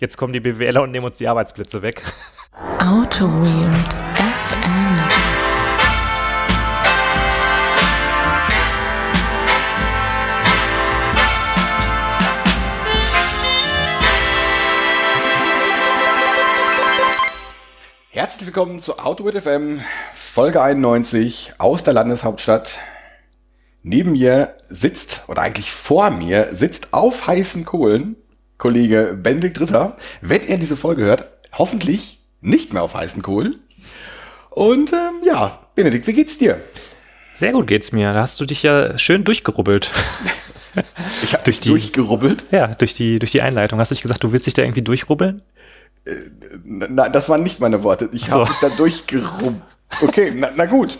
Jetzt kommen die BWLer und nehmen uns die Arbeitsplätze weg. Auto Weird FM. Herzlich willkommen zu Autowit FM, Folge 91 aus der Landeshauptstadt. Neben mir sitzt, oder eigentlich vor mir, sitzt auf heißen Kohlen Kollege Benedikt Dritter. Wenn er diese Folge hört, hoffentlich nicht mehr auf heißen Kohlen. Und ähm, ja, Benedikt, wie geht's dir? Sehr gut geht's mir. Da hast du dich ja schön durchgerubbelt. Ich habe Durch die- durchgerubbelt. Ja, durch die, durch die Einleitung. Hast du nicht gesagt, du willst dich da irgendwie durchrubbeln? Nein, das waren nicht meine Worte. Ich So. habe dich da durchgerubbelt. Okay, na, na gut.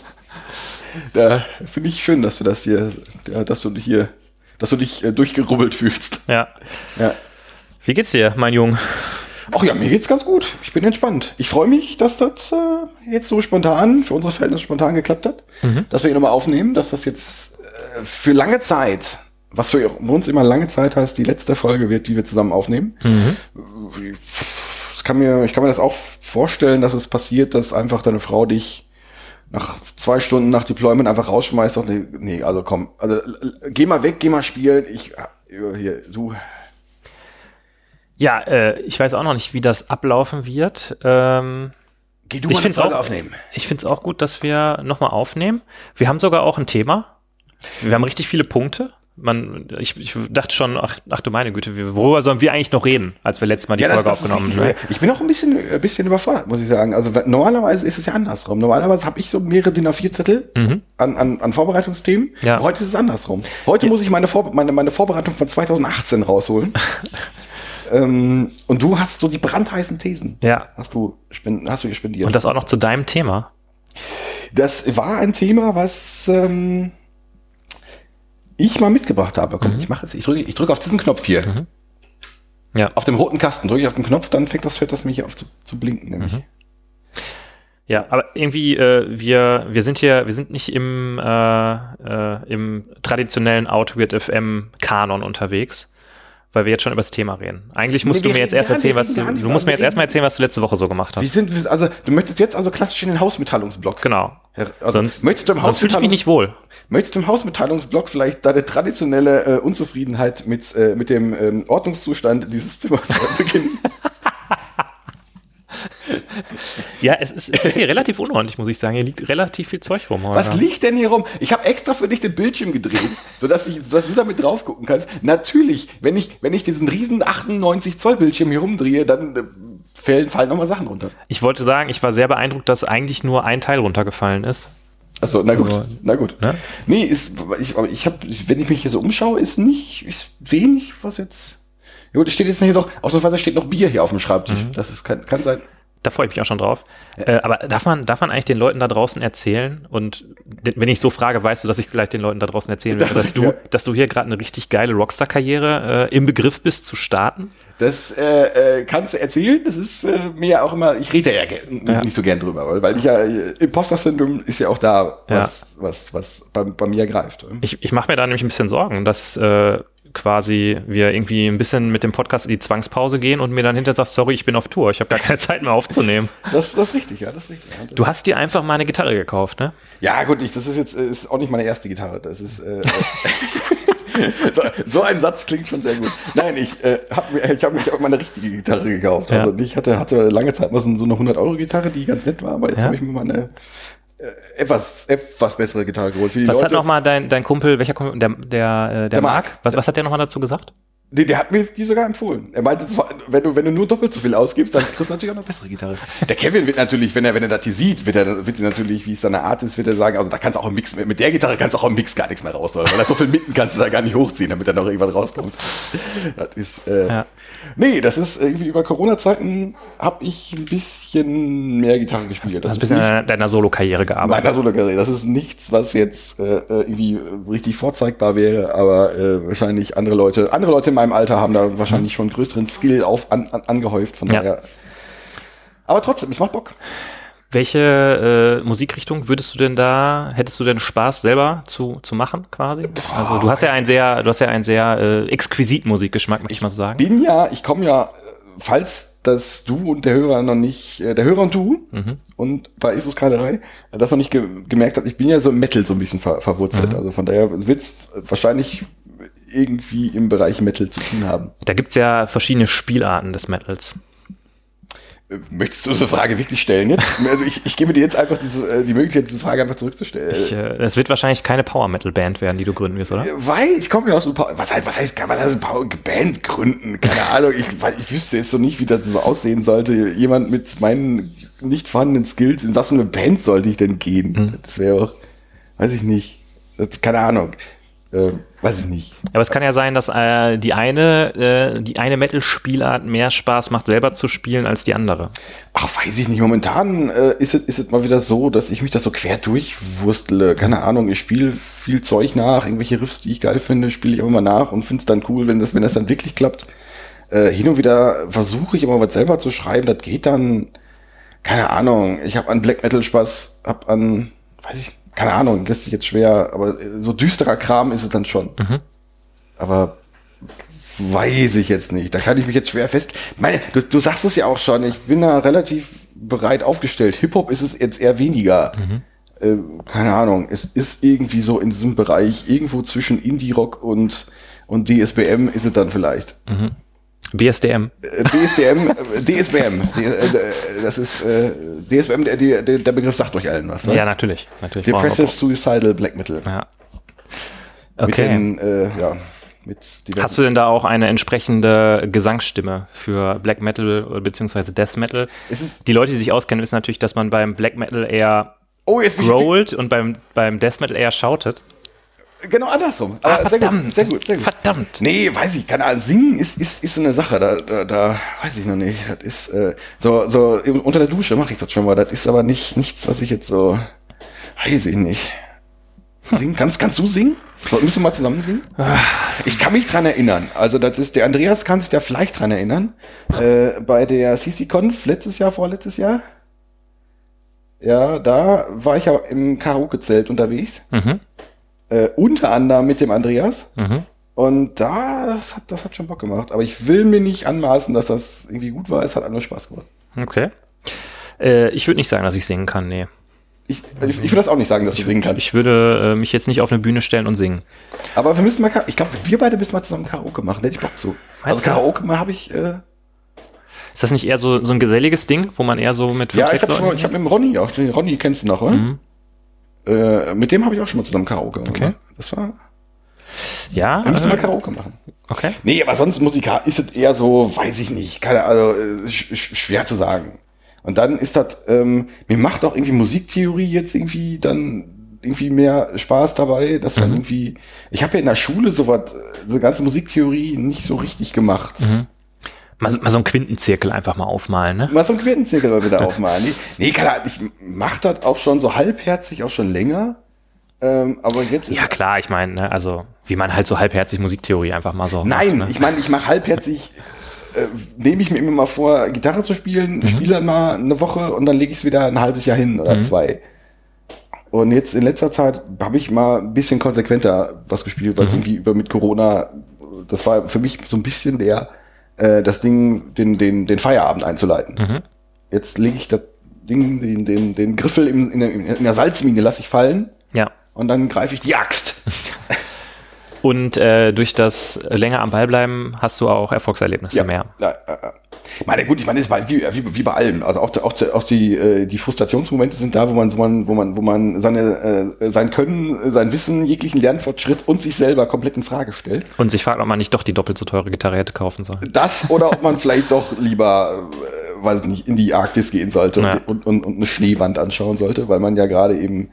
Da finde ich schön, dass du das hier, ja, dass du hier, dass du dich äh, durchgerubbelt fühlst. Ja. Ja. Wie geht's dir, mein Junge? Ach ja, mir geht's ganz gut. Ich bin entspannt. Ich freue mich, dass das äh, jetzt so spontan, für unsere Verhältnisse spontan geklappt hat, dass wir ihn nochmal aufnehmen, dass das jetzt äh, für lange Zeit, was für uns immer lange Zeit heißt, die letzte Folge wird, die wir zusammen aufnehmen. Ich kann mir, ich kann mir das auch vorstellen, dass es passiert, dass einfach deine Frau dich nach zwei Stunden nach Deployment einfach rausschmeißt und nee, nee, also komm, also l- geh mal weg, geh mal spielen. Ich äh, hier, du Ja, äh, ich weiß auch noch nicht, wie das ablaufen wird. Ähm, geh du Ich mal eine find's Folge auch- aufnehmen. ich finde es auch gut, dass wir nochmal aufnehmen. Wir haben sogar auch ein Thema. Wir haben richtig viele Punkte. Man, ich, ich dachte schon, ach, ach du meine Güte, worüber sollen wir eigentlich noch reden, als wir letztes Mal die Folge aufgenommen ist haben? richtig. Ich bin auch ein bisschen, ein bisschen überfordert, muss ich sagen. Also normalerweise ist es ja andersrum. Normalerweise habe ich so mehrere DIN A4-Zettel an, an, an Vorbereitungsthemen. Mhm. Ja. Heute ist es andersrum. Heute muss ich meine, Vor meine, meine Vorbereitung von 2018 rausholen. ähm, und du hast so die brandheißen Thesen. Ja. Hast du, hast du gespendiert. Und das auch noch zu deinem Thema. Das war ein Thema, was ähm, ich mal mitgebracht habe. Mhm. Komm, ich mache es. Ich drücke ich drücke auf diesen Knopf hier. Ja. Auf dem roten Kasten drücke ich auf den Knopf, dann fängt das, hört das mich auf zu, zu blinken, nämlich. Mhm. Ja, aber irgendwie, äh, wir, wir sind hier, wir sind nicht im, äh, äh, im traditionellen Outweird FM Kanon unterwegs, weil wir jetzt schon über das Thema reden. Eigentlich musst Nee, du mir jetzt erst erzählen, was du, du musst mir jetzt erstmal erzählen, was du letzte Woche so gemacht Wir hast. sind, wir- also du möchtest jetzt also klassisch in den Hausmitteilungsblock. Genau. Also, sonst möchtest du im sonst fühle ich mich nicht wohl. Möchtest du im Hausmitteilungsblock vielleicht deine traditionelle äh, Unzufriedenheit mit, äh, mit dem ähm, Ordnungszustand dieses Zimmers beginnen? Ja, es ist, es ist hier relativ unordentlich, muss ich sagen. Hier liegt relativ viel Zeug rum. Was heute. liegt denn hier rum? Ich habe extra für dich den Bildschirm gedreht, sodass, ich, sodass du damit drauf gucken kannst. Natürlich, wenn ich, wenn ich diesen riesen 98 Zoll Bildschirm hier rumdrehe, dann äh, fallen, fallen nochmal Sachen runter. Ich wollte sagen, ich war sehr beeindruckt, dass eigentlich nur ein Teil runtergefallen ist. Achso, na gut, na gut. Ne? Nee, ist, ich, ich habe, wenn ich mich hier so umschaue, ist nicht, ist wenig, was jetzt. Ja gut, es steht jetzt hier noch, ausnahmsweise steht noch Bier hier auf dem Schreibtisch. Mhm. Das ist, kann, kann sein. Da freue ich mich auch schon drauf. Äh, aber darf man, darf man eigentlich den Leuten da draußen erzählen? Und wenn ich so frage, weißt du, dass ich gleich den Leuten da draußen erzählen will, Das dass du, ja. dass du hier gerade eine richtig geile Rockstar-Karriere äh, im Begriff bist zu starten? Das äh, äh, kannst du erzählen. Das ist äh, mir ja auch immer, ich rede ja, Ja. nicht so gern drüber, weil, weil ich ja, äh, Imposter-Syndrom ist ja auch da, was, was, was bei, bei mir greift. Ich, ich mache mir da nämlich ein bisschen Sorgen, dass quasi wir irgendwie ein bisschen mit dem Podcast in die Zwangspause gehen und mir dann hinterher sagst, sorry, ich bin auf Tour, ich habe gar keine Zeit mehr aufzunehmen. Das, das ist richtig, ja, das ist richtig. Ja, das Du hast dir einfach mal eine Gitarre gekauft, ne? Ja, gut, ich, das ist jetzt äh, ist auch nicht meine erste Gitarre. Das ist äh, so, so ein Satz klingt schon sehr gut. Nein, ich äh, habe mir, ich habe mich auch mal eine richtige Gitarre gekauft. Ja. Also ich hatte hatte lange Zeit mal so eine 100 Euro Gitarre, die ganz nett war, aber jetzt Ja. habe ich mir mal eine etwas etwas bessere Gitarre geholt. Was hat Leute, nochmal dein, dein Kumpel, welcher Kumpel, der, der, äh, der, Marc. Marc, was, was hat der nochmal dazu gesagt? Nee, der hat mir die sogar empfohlen. Er meinte, zwar, wenn du, wenn du nur doppelt so viel ausgibst, dann kriegst du natürlich auch eine bessere Gitarre. Der Kevin wird natürlich, wenn er, wenn er das hier sieht, wird er, wird er natürlich, wie es seine Art ist, wird er sagen, also da kannst du auch im Mix, mit der Gitarre kannst du auch im Mix gar nichts mehr rausholen, weil da so viel mitten kannst du da gar nicht hochziehen, damit da noch irgendwas rauskommt. Das ist, äh, Ja. Nee, das ist irgendwie über Corona-Zeiten habe ich ein bisschen mehr Gitarre gespielt. Hast Das ein ist bisschen nicht an deiner Solo-Karriere gearbeitet. meiner Solo-Karriere. Das ist nichts, was jetzt äh, äh, irgendwie richtig vorzeigbar wäre, aber äh, wahrscheinlich andere Leute, andere Leute in meinem Alter haben da wahrscheinlich schon größeren Skill auf an, an, angehäuft. Von Ja. daher. Aber trotzdem, es macht Bock. Welche äh, Musikrichtung würdest du denn da, hättest du denn Spaß selber zu, zu machen quasi? Also du hast ja einen sehr, du hast ja einen sehr äh, exquisiten Musikgeschmack, möchte ich mal so sagen. Bin ja, ich komme ja falls das du und der Hörer noch nicht, äh, der Hörer und du und bei Isus Kaderei, äh, das noch nicht ge gemerkt hat, ich bin ja so im Metal so ein bisschen ver verwurzelt. Also von daher wird's wahrscheinlich irgendwie im Bereich Metal zu tun haben. Da gibt's ja verschiedene Spielarten des Metals. Äh, Möchtest du diese Frage wirklich stellen jetzt? Also ich, ich gebe dir jetzt einfach diese, äh, die Möglichkeit, diese Frage einfach zurückzustellen. Ich, äh, es wird wahrscheinlich keine Power-Metal-Band werden, die du gründen wirst, oder? Weil ich komme ja aus dem Power, was heißt, was heißt, kann man das ein Power Band gründen? Keine Ahnung, ich, ich wüsste jetzt so nicht, wie das so aussehen sollte. Jemand mit meinen nicht vorhandenen Skills, in was für eine Band sollte ich denn gehen? Das wäre auch, weiß ich nicht. Keine Ahnung. Äh, weiß ich nicht. Aber es kann ja sein, dass äh, die eine, äh, die eine Metal-Spielart mehr Spaß macht, selber zu spielen, als die andere. Ach, weiß ich nicht. Momentan äh, ist es ist es mal wieder so, dass ich mich da so quer durchwurstle. Keine Ahnung, ich spiele viel Zeug nach, irgendwelche Riffs, die ich geil finde, spiele ich auch immer nach und finde es dann cool, wenn das, wenn das dann wirklich klappt. Äh, hin und wieder versuche ich immer was selber zu schreiben, das geht dann, keine Ahnung, ich habe an Black Metal Spaß, hab an, weiß ich, keine Ahnung, lässt sich jetzt schwer, aber so düsterer Kram ist es dann schon. Aber weiß ich jetzt nicht. Da kann ich mich jetzt schwer fest. Meine, du, du sagst es ja auch schon, ich bin da relativ bereit aufgestellt. Hip-Hop ist es jetzt eher weniger. Äh, keine Ahnung, es ist irgendwie so in diesem Bereich, irgendwo zwischen Indie-Rock und, und DSBM ist es dann vielleicht. BSDM. Äh, DSDM, äh, DSBM, die, äh, das ist äh, DSBM, der, der, der Begriff sagt euch allen was. Ne? Ja, natürlich. natürlich. Depressive Suicidal Black Metal. Ja. Okay. den, äh, ja, Hast du denn da auch eine entsprechende Gesangsstimme für Black Metal oder beziehungsweise Death Metal? Die Leute, die sich auskennen, wissen natürlich, dass man beim Black Metal eher Oh, rollt und beim, beim Death Metal eher shoutet. Genau andersrum. Ah, Aber sehr gut, verdammt. sehr gut, sehr gut. Verdammt. Nee, weiß ich, keine Ahnung. Singen ist, ist, ist so eine Sache, da, da, da weiß ich noch nicht. Das ist, äh, so, so unter der Dusche mache ich das schon mal. Das ist aber nicht nichts, was ich jetzt so, weiß ich nicht. Singen, kannst, kannst du singen? Müssen wir mal zusammen singen? Ich kann mich dran erinnern. Also das ist, der Andreas kann sich da vielleicht dran erinnern. Äh, bei der CC-Conf letztes Jahr, vorletztes Jahr. Ja, da war ich ja im Karaoke-Zelt unterwegs. Mhm. Äh, unter anderem mit dem Andreas. Mhm. Und da, das hat, das hat schon Bock gemacht. Aber ich will mir nicht anmaßen, dass das irgendwie gut war. Es hat einfach Spaß gemacht. Okay. Äh, ich würde nicht sagen, dass ich singen kann, nee. Ich, ich, ich will das auch nicht sagen, dass du singen kannst. Ich würde äh, mich jetzt nicht auf eine Bühne stellen und singen. Aber wir müssen mal, ich glaube, wir beide müssen mal zusammen Karaoke machen. Da hätte ich Bock zu. Also Meinst du? Karaoke mal habe ich, äh, Ist das nicht eher so, so ein geselliges Ding, wo man eher so mit fünf, ja, ich habe ich habe mit dem Ronny auch, den Ronny kennst du noch, oder? Mhm. Äh, mit dem habe ich auch schon mal zusammen Karaoke gemacht. Okay. Das war, Ja, wir müssen mal äh, Karaoke machen. okay. Nee, aber sonst Musik ist es eher so, weiß ich nicht, keine, also äh, sch sch schwer zu sagen. Und dann ist das, ähm, mir macht auch irgendwie Musiktheorie jetzt irgendwie dann irgendwie mehr Spaß dabei, dass man irgendwie, ich habe ja in der Schule sowas, äh, diese ganze Musiktheorie nicht so richtig gemacht. Mal, mal so einen Quintenzirkel einfach mal aufmalen, ne? Mal so einen Quintenzirkel mal wieder aufmalen. Nee, nee keine Ahnung, ich mach das auch schon so halbherzig, auch schon länger. Ähm, aber jetzt Ja, klar, ich meine, ne, also wie man halt so halbherzig Musiktheorie einfach mal so. Nein, macht, ne? ich meine, ich mache halbherzig, äh, nehme ich mir immer mal vor, Gitarre zu spielen, Mhm. spiele dann mal eine Woche und dann lege ich es wieder ein halbes Jahr hin Mhm. oder zwei. Und jetzt in letzter Zeit habe ich mal ein bisschen konsequenter was gespielt, Mhm. weil es irgendwie über mit Corona, das war für mich so ein bisschen der, äh, das Ding, den, den, den Feierabend einzuleiten. Mhm. Jetzt lege ich das Ding, den, den, den Griffel in, in, der, in der Salzmine lasse ich fallen Ja. und dann greife ich die Axt. Und äh, durch das länger am Ball bleiben hast du auch Erfolgserlebnisse mehr. Ja, ja, ja. Ich meine, gut, ich meine, es bei, wie, wie, wie bei allem. Also auch, auch, auch die, äh, die Frustrationsmomente sind da, wo man, wo man, wo man, wo man seine, äh, sein Können, sein Wissen, jeglichen Lernfortschritt und sich selber komplett in Frage stellt. Und sich fragt, ob man nicht doch die doppelt so teure Gitarre hätte kaufen sollen. Das oder ob man vielleicht doch lieber, äh, weiß nicht, in die Arktis gehen sollte Ja. und, und, und eine Schneewand anschauen sollte, weil man ja gerade eben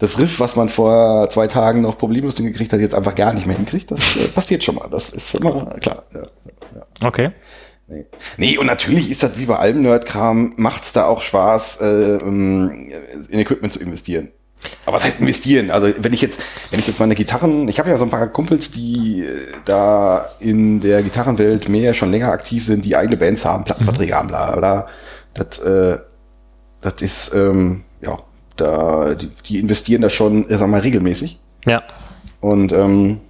das Riff, was man vor zwei Tagen noch problemlos hingekriegt hat, jetzt einfach gar nicht mehr hinkriegt. Das äh, passiert schon mal. Das ist schon mal klar. Ja, ja. Okay. Nee. nee, und natürlich ist das wie bei allem Nerdkram, macht's da auch Spaß, äh, ähm, in Equipment zu investieren. Aber was heißt investieren? Also wenn ich jetzt, wenn ich jetzt meine Gitarren, ich habe ja so ein paar Kumpels, die äh, da in der Gitarrenwelt mehr schon länger aktiv sind, die eigene Bands haben, Plattenverträge haben, bla bla. Das, äh, das ist, ähm, ja, da, die, die investieren da schon, äh, sag mal, regelmäßig. Ja. Und ähm,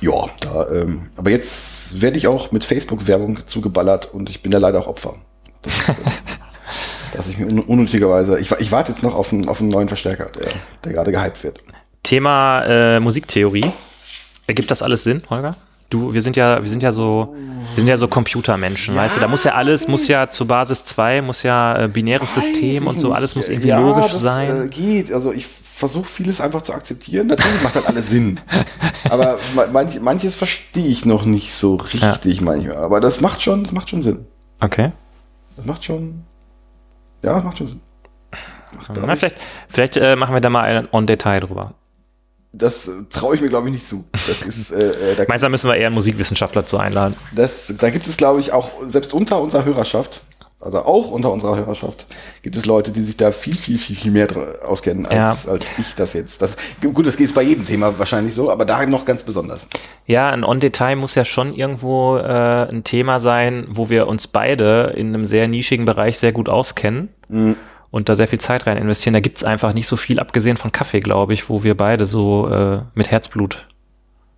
Ja, da, ähm, aber jetzt werde ich auch mit Facebook-Werbung zugeballert und ich bin da leider auch Opfer. Das ist, äh, dass ich mir un unnötigerweise, ich, ich warte jetzt noch auf einen, auf einen neuen Verstärker, der, der gerade gehypt wird. Thema äh, Musiktheorie. Ergibt das alles Sinn, Holger? Du, wir sind ja, wir sind ja so, wir sind ja so Computermenschen, weißt du? Da muss ja alles, muss ja zu Basis 2, muss ja äh, binäres Weiß System und so, nicht. alles muss irgendwie ja, logisch das, sein. Äh, geht, also ich versuche vieles einfach zu akzeptieren. Natürlich macht das alles Sinn. Aber ma- manch, manches verstehe ich noch nicht so richtig manchmal. Aber das macht schon, das macht schon Sinn. Okay. Das macht schon, ja, das macht schon Sinn. Macht, Na, vielleicht vielleicht äh, machen wir da mal ein On-Detail drüber. Das traue ich mir, glaube ich, nicht zu. Das ist, äh, äh, da, Meinst du, da müssen wir eher einen Musikwissenschaftler zu einladen? das, da gibt es, glaube ich, auch selbst unter unserer Hörerschaft, also auch unter unserer Hörerschaft, gibt es Leute, die sich da viel, viel, viel, viel mehr auskennen als, als ich das jetzt. Das, gut, das geht bei jedem Thema wahrscheinlich so, aber da noch ganz besonders. Ja, ein On-Detail muss ja schon irgendwo äh, ein Thema sein, wo wir uns beide in einem sehr nischigen Bereich sehr gut auskennen und da sehr viel Zeit rein investieren. Da gibt's einfach nicht so viel, abgesehen von Kaffee, glaube ich, wo wir beide so äh, mit Herzblut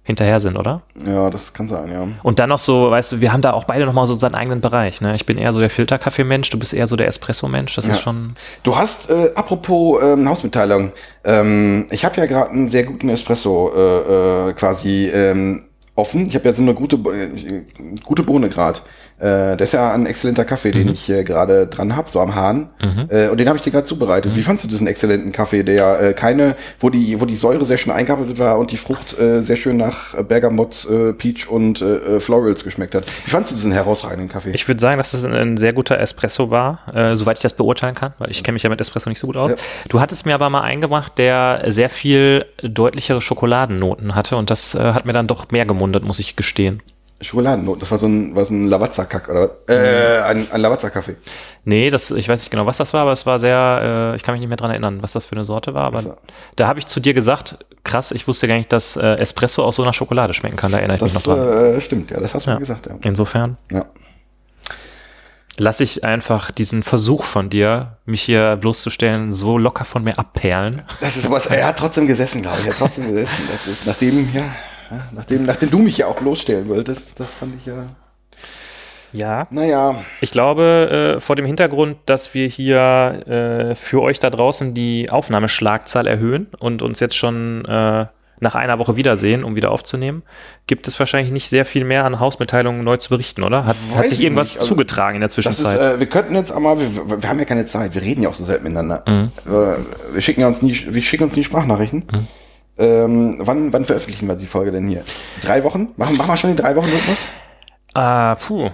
hinterher sind, oder? Ja, das kann sein, ja. Und dann noch so, weißt du, wir haben da auch beide nochmal so unseren eigenen Bereich. Ne? Ich bin eher so der Filterkaffee-Mensch, du bist eher so der Espresso-Mensch. Das Ja. ist schon. Du hast, äh, apropos ähm, Hausmitteilung, ähm, ich habe ja gerade einen sehr guten Espresso äh, äh, quasi ähm, offen. Ich habe jetzt so eine gute, äh, gute Bohne gerade. Äh, das ist ja ein exzellenter Kaffee, den ich äh, gerade dran hab, so am Hahn. Äh, und den habe ich dir gerade zubereitet. Wie fandst du diesen exzellenten Kaffee, der äh, keine, wo die, wo die Säure sehr schön eingearbeitet war und die Frucht äh, sehr schön nach äh, Bergamot, äh, Peach und äh, äh, Florals geschmeckt hat? Wie fandst du diesen herausragenden Kaffee? Ich würde sagen, dass es ein, ein sehr guter Espresso war, äh, soweit ich das beurteilen kann, weil ich kenne mich ja mit Espresso nicht so gut aus. Ja. Du hattest mir aber mal eingebracht, der sehr viel deutlichere Schokoladennoten hatte und das äh, hat mir dann doch mehr gemundet, muss ich gestehen. Schokoladennoten, das war so ein, war so ein Lavazza-Kack, oder? Äh, ein, ein Lavazza-Kaffee. Nee, das, ich weiß nicht genau, was das war, aber es war sehr, äh, ich kann mich nicht mehr dran erinnern, was das für eine Sorte war, aber Also- da habe ich zu dir gesagt, krass, ich wusste gar nicht, dass äh, Espresso aus so einer Schokolade schmecken kann, da erinnere ich mich noch dran. äh, stimmt, ja, das hast du Ja. mir gesagt, ja. Insofern ja. lasse ich einfach diesen Versuch von dir, mich hier bloßzustellen, so locker von mir abperlen. Das ist was, er hat trotzdem gesessen, glaube ich. Er hat trotzdem gesessen. Das ist, nachdem, ja, ja, nachdem, nachdem du mich ja auch bloßstellen wolltest, das fand ich ja. Ja. Naja, Ich glaube, äh, vor dem Hintergrund, dass wir hier äh, für euch da draußen die Aufnahmeschlagzahl erhöhen und uns jetzt schon äh, nach einer Woche wiedersehen, um wieder aufzunehmen, gibt es wahrscheinlich nicht sehr viel mehr an Hausmitteilungen neu zu berichten, oder? Hat, hat sich ich irgendwas. Also, zugetragen in der das ist, Zwischenzeit? äh, wir könnten jetzt einmal, wir, wir haben ja keine Zeit, wir reden ja auch so selten miteinander. Mhm. Äh, wir schicken uns nie, wir schicken uns nie Sprachnachrichten. Mhm. Ähm, wann, wann veröffentlichen wir die Folge denn hier? Drei Wochen? Machen, machen wir schon den drei Wochen Rhythmus? Ah, puh.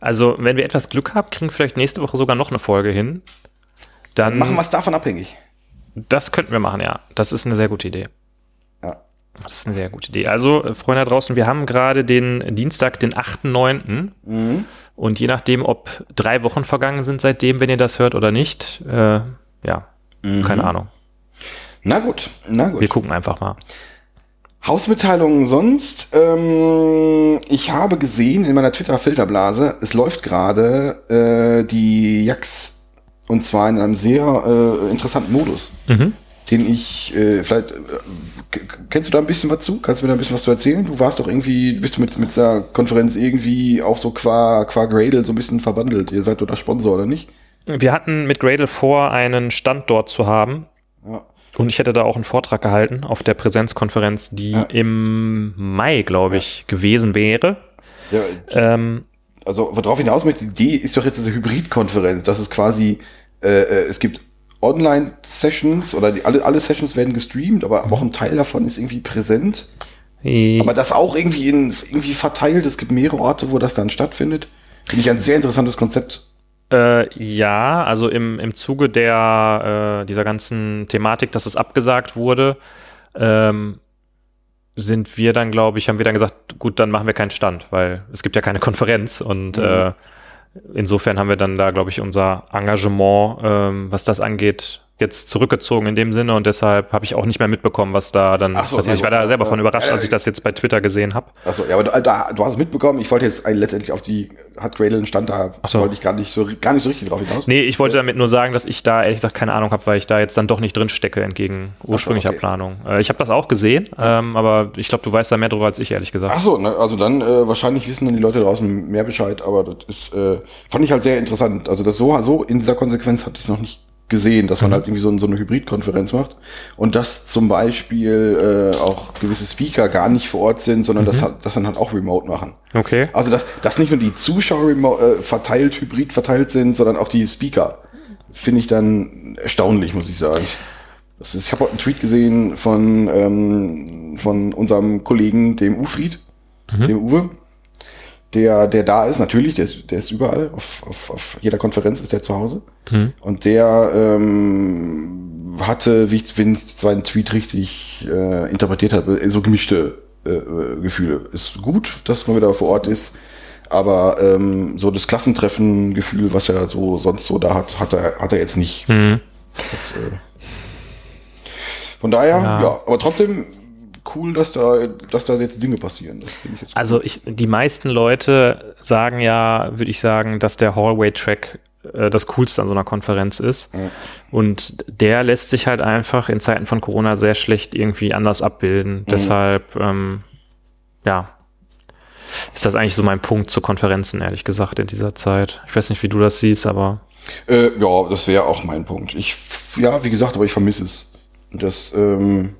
Also, wenn wir etwas Glück haben, kriegen wir vielleicht nächste Woche sogar noch eine Folge hin. Dann, Machen wir es davon abhängig. das könnten wir machen, ja. Das ist eine sehr gute Idee. Ja. Das ist eine sehr gute Idee. Also, äh, Freunde da draußen, wir haben gerade den Dienstag, den 8.9. Mhm. Und je nachdem, ob drei Wochen vergangen sind seitdem, wenn ihr das hört oder nicht, äh, ja, Mhm. keine Ahnung. Na gut, na gut. Wir gucken einfach mal. Hausmitteilungen sonst. Ähm, ich habe gesehen in meiner Twitter-Filterblase, es läuft gerade äh, die Jax und zwar in einem sehr äh, interessanten Modus, Mhm. den ich äh, vielleicht äh, kennst du da ein bisschen was zu? Kannst du mir da ein bisschen was zu erzählen? Du warst doch irgendwie, bist du mit mit dieser Konferenz irgendwie auch so qua qua Gradle so ein bisschen verbandelt. Ihr seid doch der Sponsor oder nicht? Wir hatten mit Gradle vor, einen Stand dort zu haben. Ja. Und ich hätte da auch einen Vortrag gehalten auf der Präsenzkonferenz, die Ja. im Mai, glaube ich, gewesen wäre. ja Ähm, also worauf ich hinaus möchte, die Idee ist doch jetzt diese Hybrid-Konferenz. Das ist quasi, äh, äh, es gibt Online-Sessions oder die, alle, alle Sessions werden gestreamt, aber auch ein Teil davon ist irgendwie präsent. Aber das auch irgendwie in, irgendwie verteilt. Es gibt mehrere Orte, wo das dann stattfindet. Finde ich ein sehr interessantes Konzept. Äh, ja, also im, im Zuge der, äh, dieser ganzen Thematik, dass es abgesagt wurde, ähm, sind wir dann, glaube ich, haben wir dann gesagt, gut, dann machen wir keinen Stand, weil es gibt ja keine Konferenz und äh, insofern haben wir dann da, glaube ich, unser Engagement, ähm, was das angeht, jetzt zurückgezogen in dem Sinne und deshalb habe ich auch nicht mehr mitbekommen, was da dann so, passiert. Ich war da selber ja, von ja. überrascht, Ja, als ich das jetzt bei Twitter gesehen habe. Achso, ja, aber du, da, du hast es mitbekommen. Ich wollte jetzt letztendlich auf die, hat einen Stand da, so. wollte ich gar nicht so, gar nicht so richtig drauf hinaus. Nee, ich wollte damit nur sagen, dass ich da ehrlich gesagt keine Ahnung habe, weil ich da jetzt dann doch nicht drin stecke entgegen ursprünglicher okay. Planung. Äh, ich habe das auch gesehen, ähm, aber ich glaube, du weißt da mehr drüber als ich, ehrlich gesagt. Ach so, ne, also dann äh, wahrscheinlich wissen dann die Leute draußen mehr Bescheid, aber das ist, äh, fand ich halt sehr interessant. Also das so, so in dieser Konsequenz hatte ich es noch nicht gesehen, dass man Mhm. halt irgendwie so, so eine Hybridkonferenz macht und dass zum Beispiel äh, auch gewisse Speaker gar nicht vor Ort sind, sondern Mhm. das, das dann halt auch remote machen. Okay. Also dass, dass nicht nur die Zuschauer remo- äh, verteilt, hybrid verteilt sind, sondern auch die Speaker. Finde ich dann erstaunlich, muss ich sagen. Das ist, ich habe heute einen Tweet gesehen von, ähm, von unserem Kollegen, dem Ufried, dem Uwe, der, der da ist, natürlich, der ist, der ist überall, auf, auf, auf jeder Konferenz ist der zu Hause. Und der ähm, hatte, wie ich, wenn ich seinen Tweet richtig äh, interpretiert habe, so gemischte äh, äh, Gefühle. Ist gut, dass man wieder vor Ort ist, aber ähm, so das Klassentreffen-Gefühl, was er so sonst so da hat, hat er, hat er jetzt nicht. Das, äh, von daher, Ja. ja. aber trotzdem cool, dass da, dass da jetzt Dinge passieren. Ich jetzt Also ich, die meisten Leute sagen ja, würde ich sagen, dass der Hallway-Track äh, das Coolste an so einer Konferenz ist. Und der lässt sich halt einfach in Zeiten von Corona sehr schlecht irgendwie anders abbilden. Deshalb, ähm, ja, ist das eigentlich so mein Punkt zu Konferenzen, ehrlich gesagt, in dieser Zeit. Ich weiß nicht, wie du das siehst, aber Äh, ja, das wäre auch mein Punkt. Ich, ja, wie gesagt, aber ich vermisse es. Das, ähm,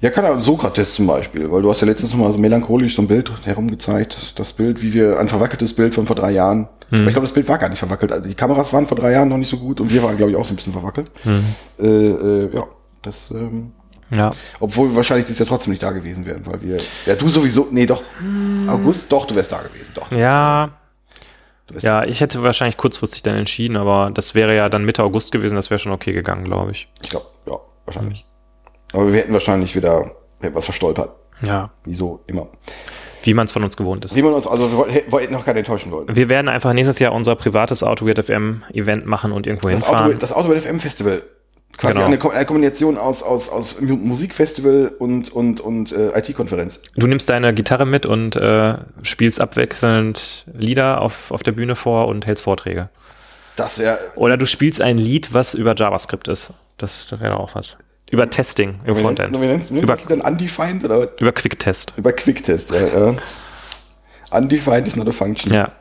ja, kann er Sokrates zum Beispiel, weil du hast ja letztens noch mal so melancholisch so ein Bild herumgezeigt. Das Bild, wie wir, ein verwackeltes Bild von vor drei Jahren. Aber ich glaube, das Bild war gar nicht verwackelt. Also die Kameras waren vor drei Jahren noch nicht so gut und wir waren, glaube ich, auch so ein bisschen verwackelt. Äh, äh, ja, das, ähm, ja. obwohl wir wahrscheinlich dieses Jahr trotzdem nicht da gewesen wären, weil wir, ja, du sowieso, nee, doch, August, doch, du wärst da gewesen, doch. Ja, Du wärst ja, ich hätte wahrscheinlich kurzfristig dann entschieden, aber das wäre ja dann Mitte August gewesen, das wäre schon okay gegangen, glaube ich. Ich glaube, ja, wahrscheinlich. Aber wir hätten wahrscheinlich wieder hätten was verstolpert. Ja, Wieso immer. wie man es von uns gewohnt ist. Wie man uns, also wir wollten- noch keinen enttäuschen wollen. Wir werden einfach nächstes Jahr unser privates Auto Weird FM Event machen und irgendwo Das Auto, hinfahren. das Auto FM Festival. Quasi Genau. eine, eine Kombination aus, aus, aus Mu- Musikfestival und, und, und äh, IT-Konferenz. Du nimmst deine Gitarre mit und äh, spielst abwechselnd Lieder auf, auf der Bühne vor und hältst Vorträge. Das wäre. Oder du spielst ein Lied, was über JavaScript ist. Das, das wäre auch was. Über Testing im Frontend. Nennt wie Über, dann Undefined oder über Quicktest. über Quicktest? Ja, ja. Undefined is not a function. Ja.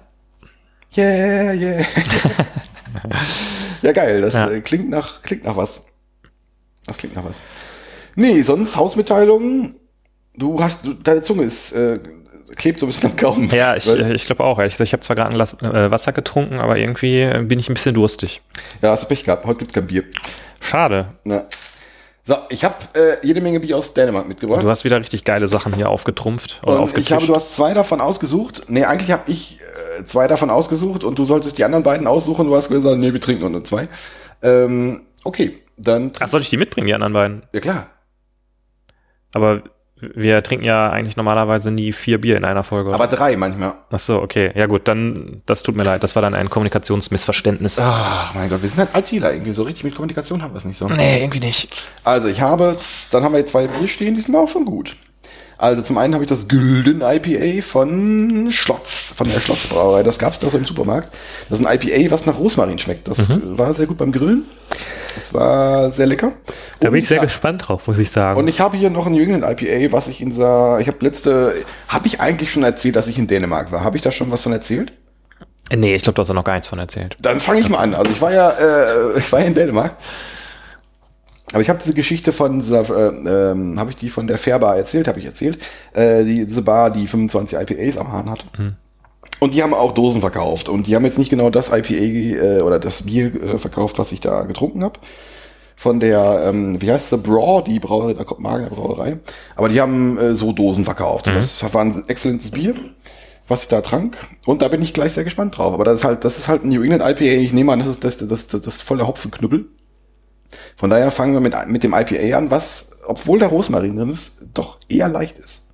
Yeah, yeah. ja, geil. Das Ja. äh, klingt nach klingt nach was. Das klingt nach was. Nee, sonst Hausmitteilungen. Du hast, du, deine Zunge ist, äh, klebt so ein bisschen am Gaumen. Ja, ich, Weil- ich glaube auch. gesagt. Ich habe zwar gerade ein Glas äh, Wasser getrunken, aber irgendwie äh, bin ich ein bisschen durstig. ja, hast du Pech gehabt. Heute gibt's kein Bier. Schade. Na. So, ich habe äh, jede Menge Bier aus Dänemark mitgebracht. Du hast wieder richtig geile Sachen hier aufgetrumpft oder und aufgetischt. ich habe, du hast zwei davon ausgesucht. Nee, eigentlich habe ich äh, zwei davon ausgesucht und du solltest die anderen beiden aussuchen. Du hast gesagt, nee, wir trinken nur zwei. Ähm, okay, dann. Ach, soll ich die mitbringen, die anderen beiden? Ja, klar. Aber wir trinken ja eigentlich normalerweise nie vier Bier in einer Folge. Aber drei manchmal. Ach so, okay. Ja gut, dann, das tut mir leid. Das war dann ein Kommunikationsmissverständnis. Ach, mein Gott, wir sind halt ITler irgendwie. So richtig mit Kommunikation haben wir es nicht so. Nee, irgendwie nicht. Also, ich habe, dann haben wir jetzt zwei Bier stehen, die sind auch schon gut. Also, zum einen habe ich das Gülden IPA von Schlotz, von der Schlotz Brauerei. Das gab es da so im Supermarkt. Das ist ein IPA, was nach Rosmarin schmeckt. Das Mhm. war sehr gut beim Grillen. Das war sehr lecker. Da Und bin ich sehr gespannt drauf, muss ich sagen. Und ich habe hier noch einen jüngeren IPA, was ich in dieser, ich habe letzte, habe ich eigentlich schon erzählt, dass ich in Dänemark war? Habe ich da schon was von erzählt? nee, ich glaube, du hast da noch gar nichts von erzählt. Dann fange ich mal an. Also ich war ja, äh, ich war ja in Dänemark. Aber ich habe diese Geschichte von dieser, äh, ähm, habe ich die von der Fairbar erzählt, habe ich erzählt, äh, die, diese Bar, die 25 IPAs am Hahn hat. Und die haben auch Dosen verkauft. Und die haben jetzt nicht genau das IPA äh, oder das Bier äh, verkauft, was ich da getrunken habe. Von der, ähm, wie heißt sie, Braw, die Brauerei, der Kopenhagener Brauerei. Aber die haben äh, so Dosen verkauft. Das war ein exzellentes Bier, was ich da trank. Und da bin ich gleich sehr gespannt drauf. Aber das ist halt, das ist halt ein New England IPA. Ich nehme an, das ist, das, das, das, das ist voll der Hopfenknüppel. Von daher fangen wir mit, mit dem IPA an, was, obwohl da Rosmarin drin ist, doch eher leicht ist.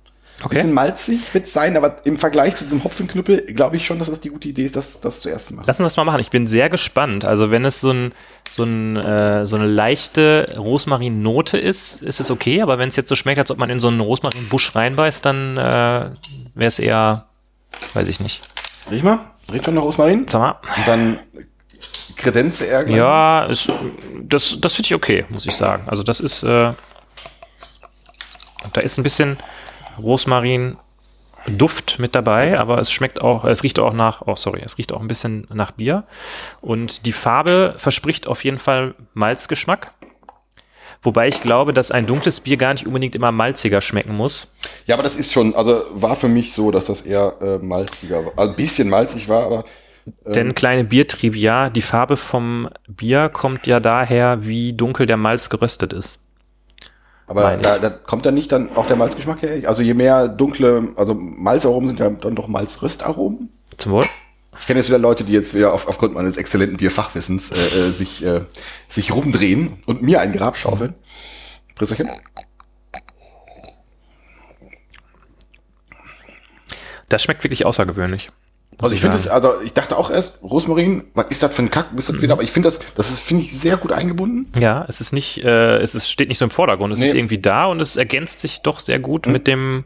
Okay. Bisschen malzig wird sein, aber im Vergleich zu diesem Hopfenknüppel glaube ich schon, dass das die gute Idee ist, das, das zuerst zu machen. Lass uns das mal machen. Ich bin sehr gespannt. Also wenn es so, ein, so, ein, äh, so eine leichte Rosmarin-Note ist, ist es okay. Aber wenn es jetzt so schmeckt, als ob man in so einen Rosmarin-Busch reinbeißt, dann äh, wäre es eher, weiß ich nicht. Riech mal. Riech schon nach Rosmarin. Sag mal. Und dann Kredenze gleich. Ja, ist, das, das finde ich okay, muss ich sagen. Also das ist, äh, da ist ein bisschen Rosmarin Duft mit dabei, aber es schmeckt auch, es riecht auch nach, oh sorry, es riecht auch ein bisschen nach Bier. Und die Farbe verspricht auf jeden Fall Malzgeschmack. Wobei ich glaube, dass ein dunkles Bier gar nicht unbedingt immer malziger schmecken muss. Ja, aber das ist schon, also war für mich so, dass das eher äh, malziger war. Also ein bisschen malzig war, aber Denn kleine Biertrivia, die Farbe vom Bier kommt ja daher, wie dunkel der Malz geröstet ist. Aber da, da kommt dann nicht dann auch der Malzgeschmack her? Also je mehr dunkle, also Malzaromen sind ja dann doch Malzröstaromen. Zum Wohl. Ich kenne jetzt wieder Leute, die jetzt wieder auf, aufgrund meines exzellenten Bierfachwissens äh, äh, sich, äh, sich rumdrehen und mir ein Grab schaufeln. Prösterchen. Das schmeckt wirklich außergewöhnlich. Also ich finde es, also ich dachte auch erst, Rosmarin, was ist das für ein Kack, ist das Mhm. wieder, aber ich finde das, das ist, finde ich, sehr gut eingebunden. Ja, es ist nicht, äh, es ist, steht nicht so im Vordergrund. Es Nee. Mhm. ist irgendwie da und es ergänzt sich doch sehr gut mit dem.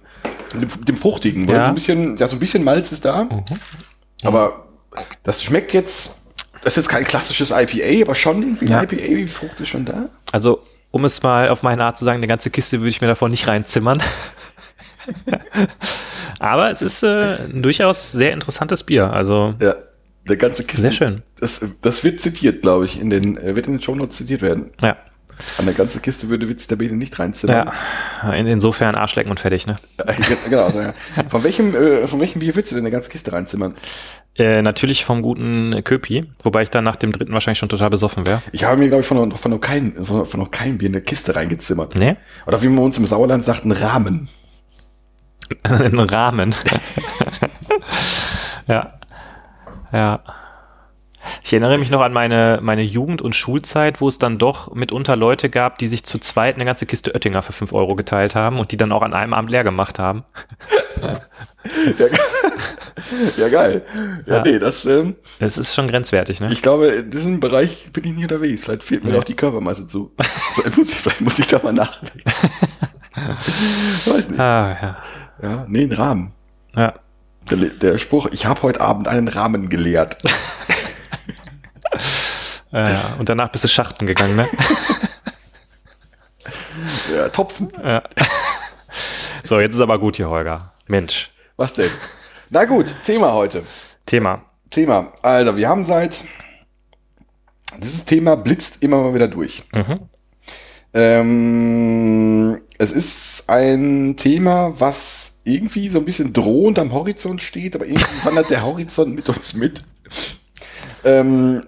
Dem, dem Fruchtigen, Ja. Mhm. ein bisschen, ja, so ein bisschen Malz ist da. Aber das schmeckt jetzt, das ist jetzt kein klassisches IPA, aber schon irgendwie Ja. ein IPA, die Frucht ist schon da. Also, um es mal auf meine Art zu sagen, eine ganze Kiste würde ich mir davon nicht reinzimmern. Aber es ist äh, ein durchaus sehr interessantes Bier. Also, Ja, der ganze Kiste. Sehr schön. Das, das wird zitiert, glaube ich, in den, äh, wird in den Shownotes zitiert werden. ja. An der ganzen Kiste würde Witz der Bede nicht reinzimmern. ja. In, insofern Arschlecken und fertig, ne? Äh, genau, also, ja. Von welchem, äh, von welchem Bier willst du denn eine ganze Kiste reinzimmern? Äh, natürlich vom guten Köpi, wobei ich dann nach dem dritten wahrscheinlich schon total besoffen wäre. Ich habe mir, glaube ich, von, noch- von, noch kein, von, von noch keinem Bier eine Kiste reingezimmert. Nee? Oder wie man uns im Sauerland sagt, einen Rahmen. Einen Rahmen. ja. Ja. Ich erinnere mich noch an meine, meine Jugend- und Schulzeit, wo es dann doch mitunter Leute gab, die sich zu zweit eine ganze Kiste Oettinger für 5 Euro geteilt haben und die dann auch an einem Abend leer gemacht haben. Ja, geil. Ja, Ja. nee, das, ähm, Das ist schon grenzwertig, ne? ich glaube, in diesem Bereich bin ich nicht unterwegs. Vielleicht fehlt mir Nee. noch die Körpermasse zu. vielleicht, muss ich, vielleicht muss ich da mal nachdenken. Weiß nicht. ah, ja. Ja, nee, ein Rahmen. Ja. Der, der Spruch, ich habe heute Abend einen Rahmen geleert. Äh, ja. Und danach bist du Schachten gegangen, ne? Ja, Topfen. So, jetzt ist aber gut hier, Holger. Mensch. Was denn? Na gut, Thema heute. Thema. Thema. Also, wir haben seit. Dieses Thema blitzt immer mal wieder durch. Mhm. Ähm, es ist ein Thema, was irgendwie so ein bisschen drohend am Horizont steht, aber irgendwie wandert der Horizont mit uns mit. Ähm,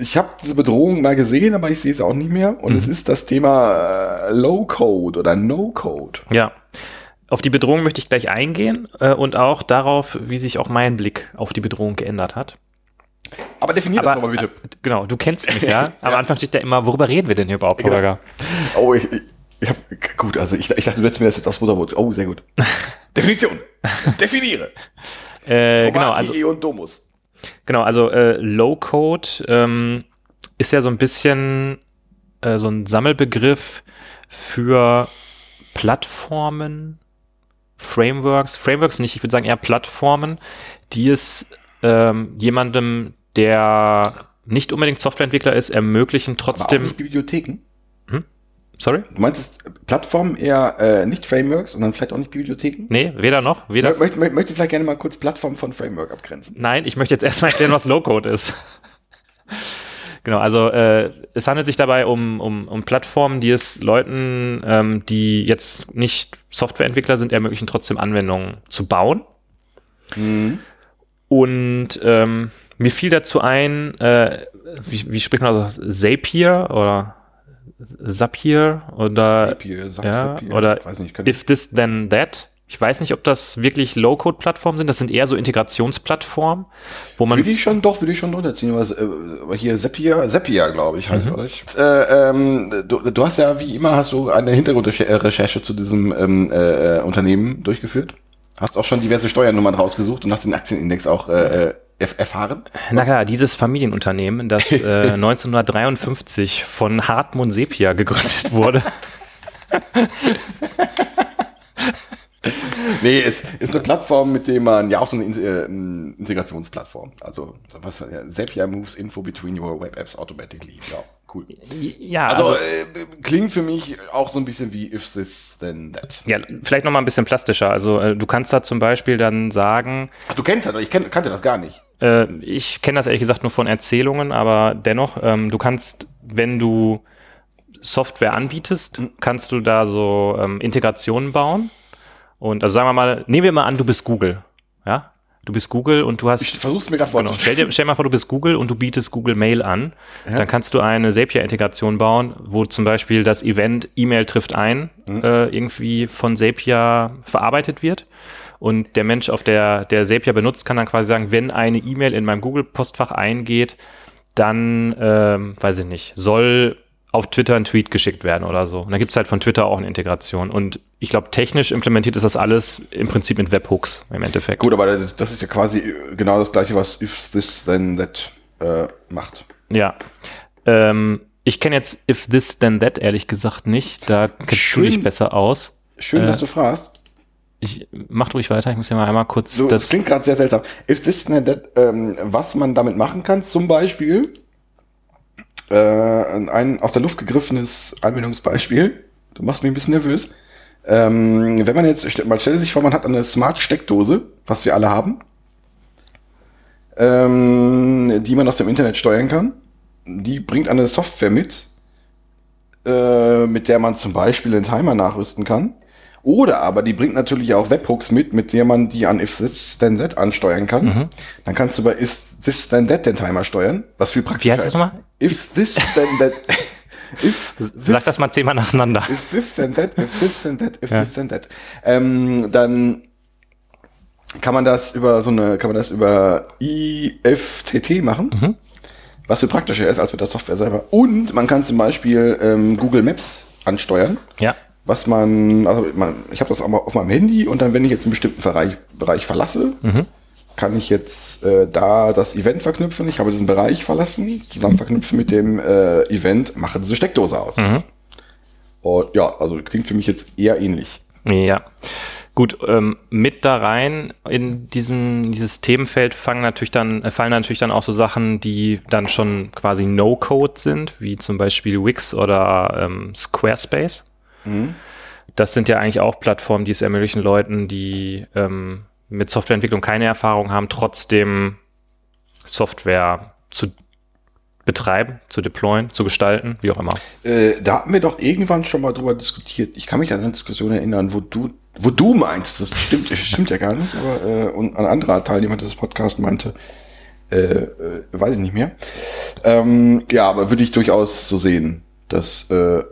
ich habe diese Bedrohung mal gesehen, aber ich sehe es auch nicht mehr. Und es ist das Thema äh, Low-Code oder No-Code. Ja. Auf die Bedrohung möchte ich gleich eingehen äh, und auch darauf, wie sich auch mein Blick auf die Bedrohung geändert hat. Aber definier das nochmal bitte. äh, genau, du kennst mich ja. Am Anfang steht ja immer, worüber reden wir denn hier überhaupt, Genau. Holger? Oh, ich, ich, hab, gut, also ich, ich dachte, du hättest mir das jetzt aufs Mutterwort. Oh, sehr gut. Definition. Definiere. Äh, genau, also IE und Domus. Genau, also äh, Low-Code ähm, ist ja so ein bisschen äh, so ein Sammelbegriff für Plattformen, Frameworks, Frameworks nicht, ich würde sagen eher Plattformen, die es ähm, jemandem, der nicht unbedingt Softwareentwickler ist, ermöglichen, trotzdem. nicht Bibliotheken. Sorry? Du meintest Plattformen eher äh, nicht Frameworks und dann vielleicht auch nicht Bibliotheken? Nee, weder noch, weder. Mö- Möchte, möchte, möchte vielleicht gerne mal kurz Plattform von Framework abgrenzen. Nein, ich möchte jetzt erstmal erklären, was Low-Code ist. Genau, also äh, es handelt sich dabei um, um, um Plattformen, die es Leuten, ähm, die jetzt nicht Softwareentwickler sind, ermöglichen, trotzdem Anwendungen zu bauen. Und ähm, mir fiel dazu ein, äh, wie, wie spricht man das? Zapier oder Zapier oder Zapier, Zap, ja, Zapier, oder weiß nicht, If This Then That. Ich weiß nicht, ob das wirklich Low-Code-Plattformen sind. Das sind eher so Integrationsplattformen, wo man. Würde ich schon, doch, würde ich schon runterziehen. Was, äh, hier Zapier, Zapier, glaube ich, heißt mhm. ich. Äh, ähm, du, du hast ja, wie immer, hast du eine Hintergrundrecherche zu diesem ähm, äh, Unternehmen durchgeführt. Hast auch schon diverse Steuernummern rausgesucht und hast den Aktienindex auch äh, äh erfahren? Na klar, dieses Familienunternehmen, das äh, 1953 von Hartmut Sepia gegründet wurde. nee, es ist eine Plattform, mit der man, ja auch so eine äh, Integrationsplattform. Also was ja, Zapier moves info between your web apps automatically. Ja, cool. Ja, also, also äh, klingt für mich auch so ein bisschen wie if this then that. Ja, vielleicht noch mal ein bisschen plastischer. Also äh, du kannst da zum Beispiel dann sagen. Ach, du kennst das, ich kenn, kannte das gar nicht. Äh, ich kenne das ehrlich gesagt nur von Erzählungen, aber dennoch, ähm, du kannst, wenn du Software anbietest, mhm. kannst du da so ähm, Integrationen bauen und also sagen wir mal, nehmen wir mal an, du bist Google. Ja? Du bist Google und du hast. Ich versuch's mir gerade genau, stell, dir, stell mal vor, du bist Google und du bietest Google Mail an. Ja. Dann kannst du eine Zapier-Integration bauen, wo zum Beispiel das Event E-Mail trifft ein mhm. äh, irgendwie von Zapier verarbeitet wird. Und der Mensch, auf der der Zapier benutzt, kann dann quasi sagen, wenn eine E-Mail in meinem Google-Postfach eingeht, dann, ähm, weiß ich nicht, soll auf Twitter ein Tweet geschickt werden oder so. Und da gibt's halt von Twitter auch eine Integration. Und ich glaube, technisch implementiert ist das alles im Prinzip mit Webhooks im Endeffekt. Gut, aber das ist, das ist ja quasi genau das gleiche, was if this then that äh, macht. Ja. Ähm, ich kenne jetzt if this then that ehrlich gesagt nicht. Da kennst du dich besser aus. Schön, äh, dass du fragst. Ich mach ruhig weiter, ich muss ja mal einmal kurz. So, das, das klingt gerade sehr seltsam. If this then that, ähm, was man damit machen kann, zum Beispiel, äh, ein aus der Luft gegriffenes Anwendungsbeispiel. Du machst mich ein bisschen nervös. Ähm, wenn man jetzt, man stelle sich vor, man hat eine Smart-Steckdose, was wir alle haben, ähm, die man aus dem Internet steuern kann. Die bringt eine Software mit, äh, mit der man zum Beispiel den Timer nachrüsten kann. Oder aber die bringt natürlich auch Webhooks mit, mit der man die an If This Then That ansteuern kann. Mhm. Dann kannst du bei If This Then That den Timer steuern, was viel praktischer ist. Wie heißt das nochmal? If This Then That. if Sag das mal zehnmal nacheinander. If this then that, if this then that, if ja. this then that. Ähm, dann kann man das über so eine, kann man das über IFTT machen. Mhm. Was viel praktischer ist als mit der Software selber. Und man kann zum Beispiel ähm, Google Maps ansteuern. Ja was man, also man, ich habe das auch mal auf meinem Handy und dann, wenn ich jetzt einen bestimmten Bereich, Bereich verlasse, mhm. kann ich jetzt äh, da das Event verknüpfen. Ich habe diesen Bereich verlassen, zusammen verknüpfen mit dem äh, Event, mache diese Steckdose aus. Mhm. Und ja, also klingt für mich jetzt eher ähnlich. Ja. Gut, ähm, mit da rein in diesem dieses Themenfeld fangen natürlich dann, äh, fallen natürlich dann auch so Sachen, die dann schon quasi No-Code sind, wie zum Beispiel Wix oder ähm, Squarespace. Mhm. Das sind ja eigentlich auch Plattformen, die es ermöglichen Leuten, die ähm, mit Softwareentwicklung keine Erfahrung haben, trotzdem Software zu betreiben, zu deployen, zu gestalten, wie auch immer. Äh, da hatten wir doch irgendwann schon mal drüber diskutiert. Ich kann mich an eine Diskussion erinnern, wo du, wo du meinst, das stimmt, das stimmt ja gar nicht, aber äh, und ein anderer Teilnehmer des Podcasts meinte, äh, äh, weiß ich nicht mehr. Ähm, ja, aber würde ich durchaus so sehen, dass äh,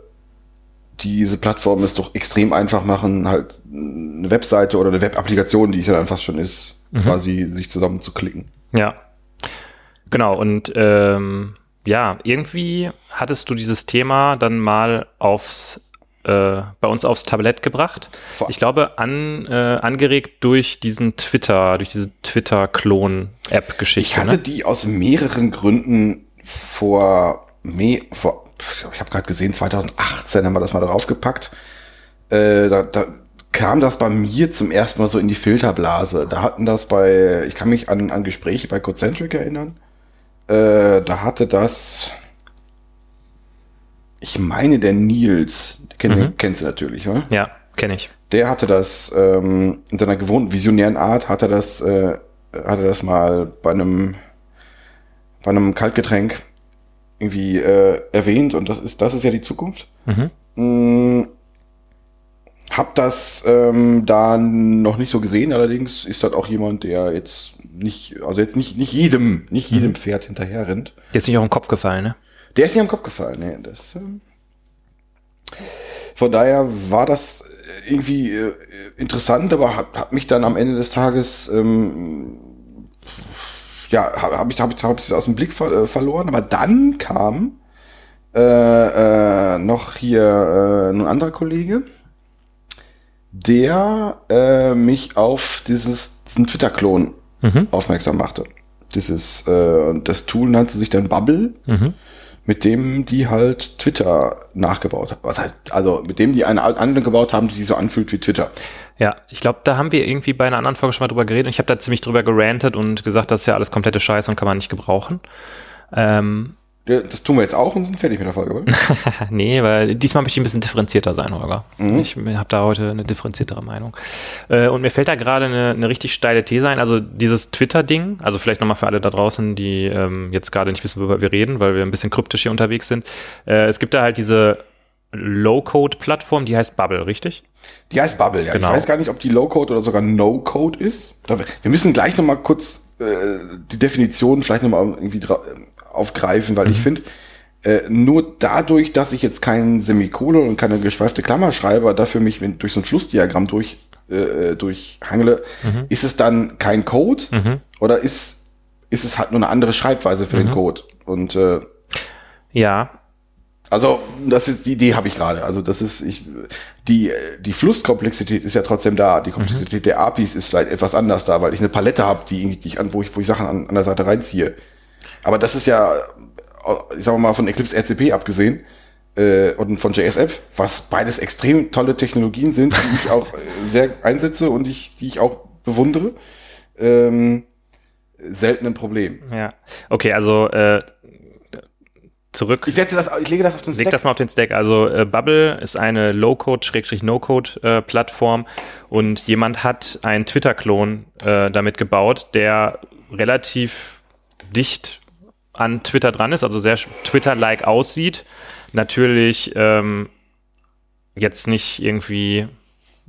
diese Plattform es doch extrem einfach machen, halt eine Webseite oder eine Webapplikation, die es ja einfach schon ist, mhm. quasi sich zusammenzuklicken. Ja. Genau, und ähm, ja, irgendwie hattest du dieses Thema dann mal aufs äh, bei uns aufs Tablett gebracht. Ich glaube, an, äh, angeregt durch diesen Twitter, durch diese Twitter-Klon-App-Geschichte. Ich hatte ne? die aus mehreren Gründen vor, me vor ich habe gerade gesehen, 2018 haben wir das mal draufgepackt. Äh, da, da kam das bei mir zum ersten Mal so in die Filterblase. Da hatten das bei, ich kann mich an, an Gespräche bei Cocentric erinnern. Äh, da hatte das, ich meine, der Nils, kenn, mhm. kennst du natürlich, oder? Ja, kenne ich. Der hatte das ähm, in seiner gewohnten visionären Art, hatte das, äh, hatte das mal bei einem, bei einem Kaltgetränk irgendwie äh, erwähnt und das ist, das ist ja die Zukunft. Mhm. Hm, hab das ähm, da noch nicht so gesehen, allerdings ist das auch jemand, der jetzt nicht, also jetzt nicht, nicht jedem, nicht jedem mhm. Pferd hinterher rennt. Der ist nicht auf den Kopf gefallen, ne? Der ist nicht am Kopf gefallen, ne? Das, ähm, von daher war das irgendwie äh, interessant, aber hat, hat mich dann am Ende des Tages ähm, ja, habe hab ich, hab ich, hab ich aus dem Blick ver äh, verloren. Aber dann kam äh, äh, noch hier äh, ein anderer Kollege, der äh, mich auf dieses, diesen Twitter-Klon Mhm. aufmerksam machte. Dieses, äh, das Tool nannte sich dann Bubble, Mhm. Mit dem die halt Twitter nachgebaut haben. Was heißt, also mit dem die eine Anwendung gebaut haben, die sich so anfühlt wie Twitter. Ja, ich glaube, da haben wir irgendwie bei einer anderen Folge schon mal drüber geredet und ich habe da ziemlich drüber gerantet und gesagt, das ist ja alles komplette Scheiße und kann man nicht gebrauchen. Ähm, Das tun wir jetzt auch und sind fertig mit der Folge, oder? nee, weil diesmal möchte ich ein bisschen differenzierter sein, Holger. Mhm. Ich habe da heute eine differenziertere Meinung. Äh, und mir fällt da gerade eine, eine richtig steile These ein. Also dieses Twitter-Ding, also vielleicht nochmal für alle da draußen, die ähm, jetzt gerade nicht wissen, worüber wir reden, weil wir ein bisschen kryptisch hier unterwegs sind. Äh, es gibt da halt diese Low-Code-Plattform, die heißt Bubble, richtig? Die heißt Bubble, ja. Genau. Ich weiß gar nicht, ob die Low-Code oder sogar No-Code ist. Wir müssen gleich noch mal kurz äh, die Definition vielleicht noch mal irgendwie aufgreifen, weil Mhm. ich finde, äh, nur dadurch, dass ich jetzt keinen Semikolon und keine geschweifte Klammer schreibe, dafür mich durch so ein Flussdiagramm durch, äh, durchhangele, ist es dann kein Code Mhm. oder ist, ist es halt nur eine andere Schreibweise für Mhm. den Code? Und äh, Ja, also, das ist die Idee habe ich gerade. Also, das ist ich die die Flusskomplexität ist ja trotzdem da. Die Komplexität der APIs ist vielleicht etwas anders da, weil ich eine Palette habe, die, die ich an wo ich wo ich Sachen an, an der Seite reinziehe. Aber das ist ja ich sag mal von Eclipse RCP abgesehen äh, und von JSF, was beides extrem tolle Technologien sind, die ich auch äh, sehr einsetze und ich die ich auch bewundere. Ähm, selten ein Problem. ja. Okay, also äh, zurück. Ich setze das, ich lege das auf den Leg Stack. das mal auf den Stack. Also äh, Bubble ist eine Low-Code-No-Code-Plattform und jemand hat einen Twitter-Klon äh, damit gebaut, der relativ dicht an Twitter dran ist, also sehr Twitter-like aussieht. Natürlich ähm, jetzt nicht irgendwie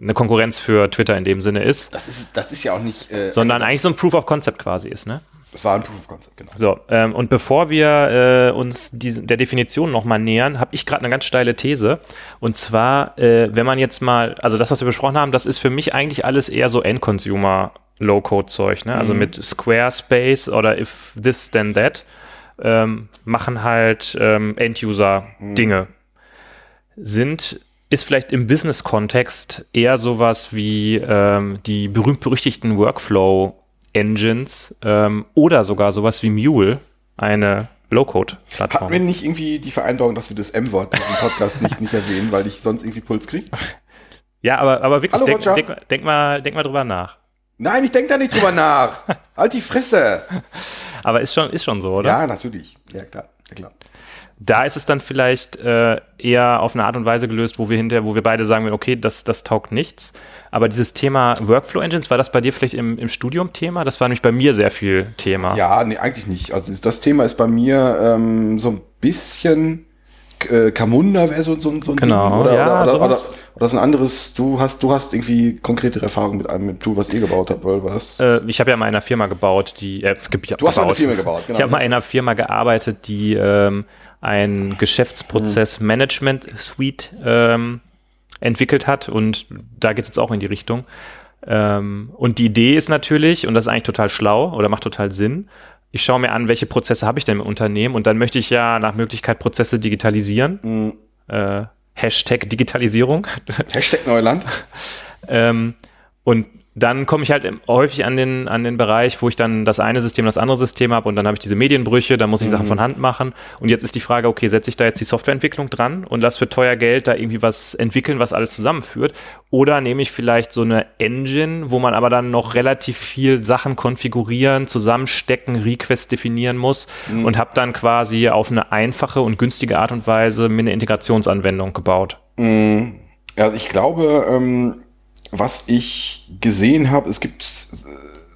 eine Konkurrenz für Twitter in dem Sinne ist, Das ist, das ist ja auch nicht. Äh, sondern eigentlich so ein Proof of Concept quasi ist, ne? Das war ein Proof of Concept, genau. So, ähm, und bevor wir äh, uns diesen, der Definition nochmal nähern, habe ich gerade eine ganz steile These. Und zwar, äh, wenn man jetzt mal, also das, was wir besprochen haben, das ist für mich eigentlich alles eher so End-Consumer Low-Code-Zeug, ne? Also mit Squarespace oder if this then that, ähm, machen halt ähm, End-User-Dinge. Sind ist vielleicht im Business-Kontext eher sowas wie ähm, die berühmt-berüchtigten Workflow-Engines ähm, oder sogar sowas wie Mule, eine Hatten Low-Code-Plattform. wir nicht irgendwie die Vereinbarung, dass wir das M-Wort diesem Podcast nicht, nicht erwähnen, weil ich sonst irgendwie Puls kriege? Ja, aber, aber wirklich, Hallo, denk, denk, denk, mal, denk mal drüber nach. Nein, ich denke da nicht drüber nach. Halt die Fresse. Aber ist schon, ist schon so, oder? Ja, natürlich. Ja, klar. Ja, klar. Da ist es dann vielleicht äh, eher auf eine Art und Weise gelöst, wo wir hinterher, wo wir beide sagen, okay, das, das taugt nichts. Aber dieses Thema Workflow Engines, war das bei dir vielleicht im, im Studium Thema? Das war nämlich bei mir sehr viel Thema. Ja, nee, eigentlich nicht. Also das- Thema ist bei mir ähm, so ein bisschen äh, Camunda wäre so, so, so ein Genau, Ding. Oder, ja, oder, oder, oder, oder so ein anderes. Du hast, du hast irgendwie konkretere Erfahrungen mit einem mit Tool, was ihr gebaut habt, weil was? Äh, ich habe ja mal in einer Firma gebaut, die äh, ge Du hast mal eine Firma gebaut, genau. Ich habe mal in einer Firma gearbeitet, die ähm, ein Geschäftsprozess Management Suite ähm, entwickelt hat und da geht es jetzt auch in die Richtung. Ähm, und die Idee ist natürlich, und das ist eigentlich total schlau oder macht total Sinn, ich schaue mir an, welche Prozesse habe ich denn im Unternehmen und dann möchte ich ja nach Möglichkeit Prozesse digitalisieren. Mhm. Äh, Hashtag Digitalisierung. Hashtag Neuland. Ähm, und dann komme ich halt häufig an den, an den Bereich, wo ich dann das eine System, das andere System habe und dann habe ich diese Medienbrüche, da muss ich Sachen von Hand machen. Und jetzt ist die Frage, okay, setze ich da jetzt die Softwareentwicklung dran und lass für teuer Geld da irgendwie was entwickeln, was alles zusammenführt? Oder nehme ich vielleicht so eine Engine, wo man aber dann noch relativ viel Sachen konfigurieren, zusammenstecken, Request definieren muss und habe dann quasi auf eine einfache und günstige Art und Weise mir eine Integrationsanwendung gebaut. Also ich glaube, ähm, was ich gesehen habe, es gibt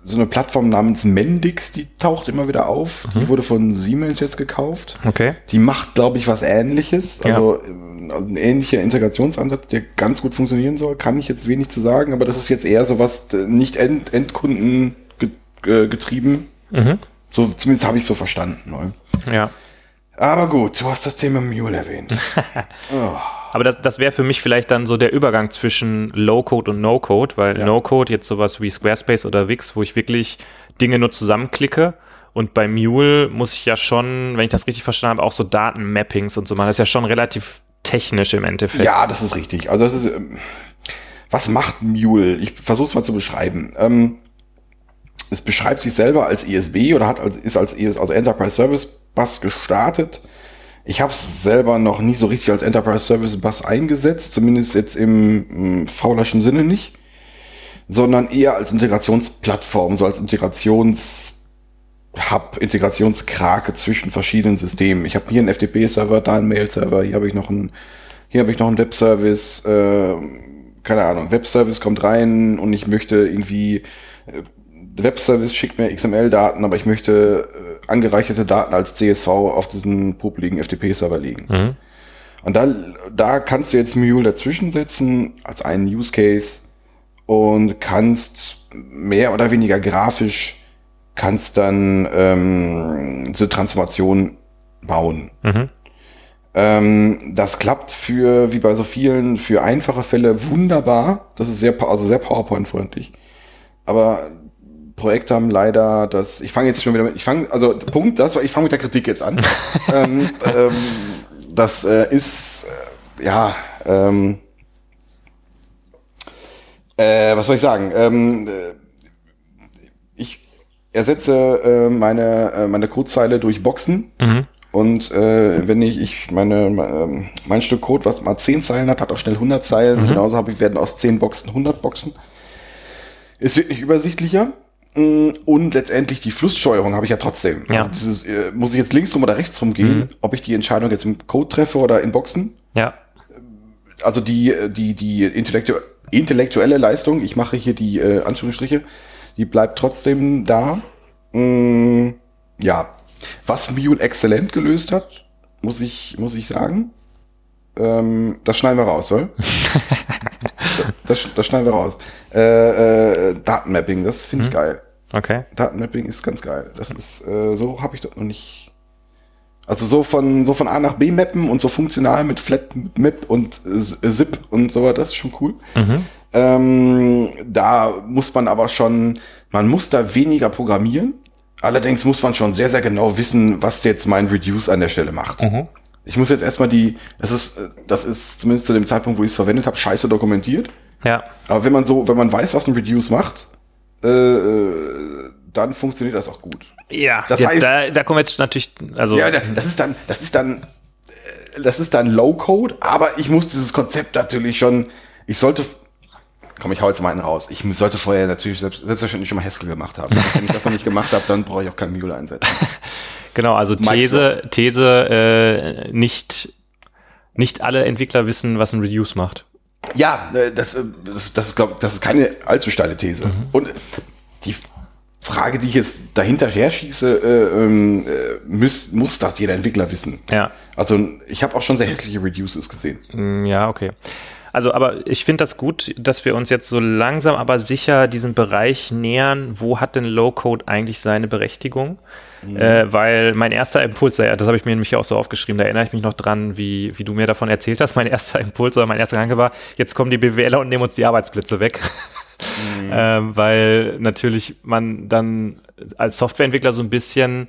so eine Plattform namens Mendix, die taucht immer wieder auf. Mhm. Die wurde von Siemens jetzt gekauft. Okay. Die macht, glaube ich, was ähnliches. Ja. Also, äh, ein ähnlicher Integrationsansatz, der ganz gut funktionieren soll, kann ich jetzt wenig zu sagen, aber das ist jetzt eher so was äh, nicht End Endkunden äh, getrieben. Mhm. So, zumindest habe ich so verstanden. Ne? Ja. Aber gut, du hast das Thema Mule erwähnt. oh. Aber das, das wäre für mich vielleicht dann so der Übergang zwischen Low-Code und No-Code, weil Ja. No-Code jetzt sowas wie Squarespace oder Wix, wo ich wirklich Dinge nur zusammenklicke. Und bei Mule muss ich ja schon, wenn ich das richtig verstanden habe, auch so Datenmappings und so machen. Das ist ja schon relativ technisch im Endeffekt. Ja, das ist richtig. Also das ist, ähm, was macht Mule? Ich versuche es mal zu beschreiben. Ähm, es beschreibt sich selber als ESB oder hat als, ist als, ES, also Enterprise Service Bus gestartet. Ich habe es selber noch nie so richtig als Enterprise Service Bus eingesetzt, zumindest jetzt im, im faulerschen Sinne nicht, sondern eher als Integrationsplattform, so als Integrations Hub, Integrationskrake zwischen verschiedenen Systemen. Ich habe hier einen FTP-Server, da einen Mail-Server, hier habe ich noch einen, hier habe ich noch einen Webservice, äh, keine Ahnung, Webservice kommt rein und ich möchte irgendwie, äh, Webservice schickt mir XML-Daten, aber ich möchte äh, angereicherte Daten als CSV auf diesen popeligen FTP-Server legen. Mhm. Und da, da kannst du jetzt Mule dazwischen setzen als einen Use Case und kannst mehr oder weniger grafisch kannst dann ähm, diese Transformation bauen. Mhm. Ähm, das klappt für, wie bei so vielen, für einfache Fälle wunderbar. Das ist sehr, also sehr PowerPoint-freundlich. Aber Projekte haben leider das, ich fange jetzt schon wieder mit, ich fange, also Punkt, das ich fange mit der Kritik jetzt an. ähm, ähm, das äh, ist, äh, ja, ähm, äh, was soll ich sagen? Ähm, äh, ich ersetze äh, meine, äh, meine Codezeile durch Boxen. Mhm. Und äh, wenn ich, ich meine, mein Stück Code, was mal 10 Zeilen hat, hat auch schnell 100 Zeilen. Genauso habe ich, werden aus 10 Boxen 100 Boxen. Ist wirklich übersichtlicher. Und letztendlich die Flusssteuerung habe ich ja trotzdem. Ja. Also dieses, äh, muss ich jetzt links rum oder rechts rum gehen, ob ich die Entscheidung jetzt im Code treffe oder in Boxen. Ja. Also die, äh, die, die intellektu intellektuelle Leistung, ich mache hier die äh, Anführungsstriche, die bleibt trotzdem da. Mm, ja, was Mule exzellent gelöst hat, muss ich, muss ich sagen. Ähm, das schneiden wir raus, oder? das, das schneiden wir raus. Äh, äh, Datenmapping, das finde ich geil. Okay. Datenmapping ist ganz geil. Das ist, äh, so habe ich das noch nicht. Also so von, so von A nach B mappen und so funktional mit Flat Map und äh, Zip und so, das ist schon cool. Ähm, da muss man aber schon, man muss da weniger programmieren. Allerdings muss man schon sehr, sehr genau wissen, was jetzt mein Reduce an der Stelle macht. Ich muss jetzt erstmal die, das ist, äh, das ist zumindest zu dem Zeitpunkt, wo ich es verwendet habe, scheiße dokumentiert. Ja. Aber wenn man so, wenn man weiß, was ein Reduce macht, äh, äh, dann funktioniert das auch gut. Ja, Das ja, heißt- da, da kommen jetzt natürlich, also Ja, das ist dann, das ist dann, äh, das ist dann Low Code, aber ich muss dieses Konzept natürlich schon, ich sollte, komm, ich hau jetzt mal einen raus. Ich sollte vorher natürlich selbst, selbstverständlich schon mal Haskell gemacht haben. Wenn ich das noch nicht gemacht habe, dann brauche ich auch kein Mule einsetzen. Genau, also These, These, äh, nicht, nicht alle Entwickler wissen, was ein Reduce macht. Ja, äh, das, äh, das, das ist, glaube das ist keine allzu steile These. Und die Frage, die ich jetzt dahinter her schieße, äh, ähm, äh, muss, muss das jeder Entwickler wissen. Ja. Also ich habe auch schon sehr hässliche Reduces gesehen. Mm, Ja, okay. Also, aber ich finde das gut, dass wir uns jetzt so langsam aber sicher diesem Bereich nähern, wo hat denn Low-Code eigentlich seine Berechtigung? Äh, weil mein erster Impuls, das habe ich mir nämlich auch so aufgeschrieben, da erinnere ich mich noch dran, wie, wie du mir davon erzählt hast. Mein erster Impuls oder mein erster Gedanke war, jetzt kommen die BWLer und nehmen uns die Arbeitsplätze weg. ähm, weil natürlich man dann als Softwareentwickler so ein bisschen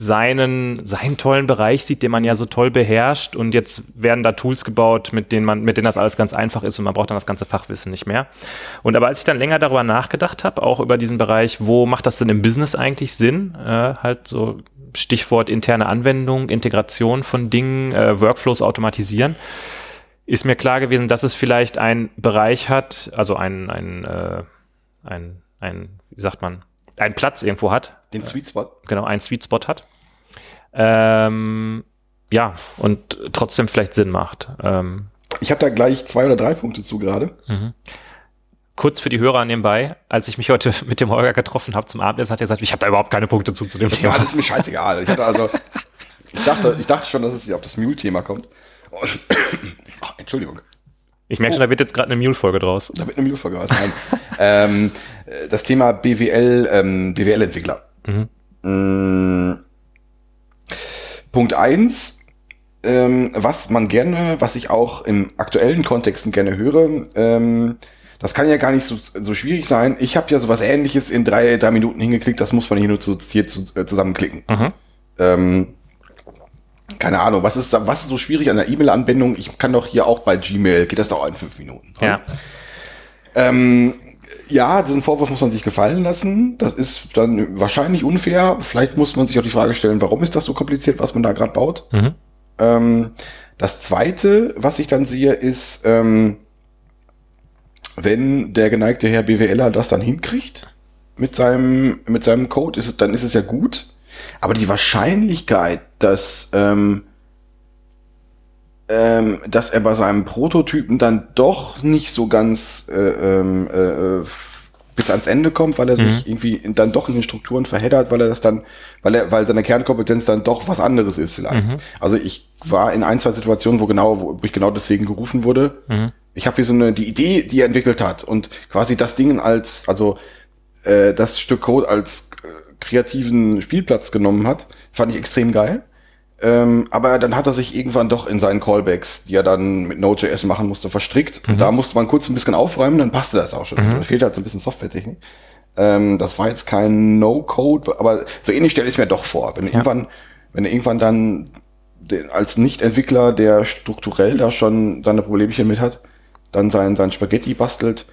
seinen, seinen tollen Bereich sieht, den man ja so toll beherrscht und jetzt werden da Tools gebaut, mit denen man, mit denen das alles ganz einfach ist und man braucht dann das ganze Fachwissen nicht mehr. Und aber als ich dann länger darüber nachgedacht habe, auch über diesen Bereich, wo macht das denn im Business eigentlich Sinn? Äh, halt so Stichwort interne Anwendung, Integration von Dingen, äh, Workflows automatisieren, ist mir klar gewesen, dass es vielleicht einen Bereich hat, also ein, ein, äh, ein, ein, wie sagt man, einen Platz irgendwo hat, Den Sweet Spot. genau, einen Sweet Spot hat. Ähm, ja, und trotzdem vielleicht Sinn macht. Ähm, Ich habe da gleich zwei oder drei Punkte zu gerade. kurz für die Hörer nebenbei, als ich mich heute mit dem Holger getroffen habe zum Abendessen, hat er gesagt, ich habe da überhaupt keine Punkte zu, zu dem Ja, Thema. das ist mir scheißegal. Ich also, ich dachte, ich dachte schon, dass es hier auf das Mule-Thema kommt. Ach, Entschuldigung. Ich merke schon, da wird jetzt gerade eine Mule-Folge draus. Da wird eine Mule vergessen. Nein. ähm, äh, das Thema BWL, ähm, BWL-Entwickler. Mm, Punkt eins: äh, ähm, was man gerne, was ich auch im aktuellen Kontexten gerne höre, ähm, das kann ja gar nicht so, so schwierig sein. Ich habe ja sowas ähnliches in drei, drei Minuten hingeklickt, das muss man hier nur zu, hier zu, äh, zusammenklicken. Mhm. Ähm, keine Ahnung, was ist, was ist so schwierig an der E-Mail-Anbindung? Ich kann doch hier auch bei Gmail, geht das doch auch in fünf Minuten. Ja. Ähm, ja, diesen Vorwurf muss man sich gefallen lassen. Das ist dann wahrscheinlich unfair. Vielleicht muss man sich auch die Frage stellen, warum ist das so kompliziert, was man da gerade baut? Mhm. Ähm, das zweite, was ich dann sehe, ist, ähm, wenn der geneigte Herr BWLer das dann hinkriegt mit seinem, mit seinem Code, ist es, dann ist es ja gut. Aber die Wahrscheinlichkeit, dass, ähm, ähm, dass er bei seinem Prototypen dann doch nicht so ganz äh, ähm, äh, bis ans Ende kommt, weil er sich irgendwie dann doch in den Strukturen verheddert, weil er das dann, weil er, weil seine Kernkompetenz dann doch was anderes ist vielleicht. Also ich war in ein, zwei Situationen, wo genau, wo ich genau deswegen gerufen wurde. Ich habe hier so eine, die Idee, die er entwickelt hat und quasi das Ding als, also äh, das Stück Code als äh, kreativen Spielplatz genommen hat, fand ich extrem geil. Ähm, aber dann hat er sich irgendwann doch in seinen Callbacks, die er dann mit Node.js machen musste, verstrickt. Und da musste man kurz ein bisschen aufräumen, dann passte das auch schon. Da fehlt halt so ein bisschen Softwaretechnik. Ähm, das war jetzt kein No-Code, aber so ähnlich stelle ich es mir doch vor. Wenn du irgendwann, wenn du irgendwann dann den, als Nicht-Entwickler, der strukturell da schon seine Problemchen mit hat, dann sein, sein Spaghetti bastelt,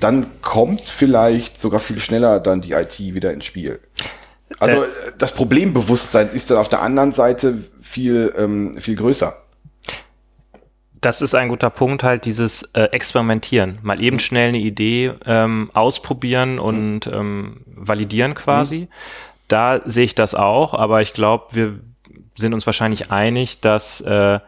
dann kommt vielleicht sogar viel schneller dann die IT wieder ins Spiel. Also Äh. das Problembewusstsein ist dann auf der anderen Seite viel, ähm, viel größer. Das ist ein guter Punkt, halt dieses äh, Experimentieren. Mal eben schnell eine Idee ähm, ausprobieren und ähm, validieren quasi. Da sehe ich das auch, aber ich glaube, wir sind uns wahrscheinlich einig, dass äh,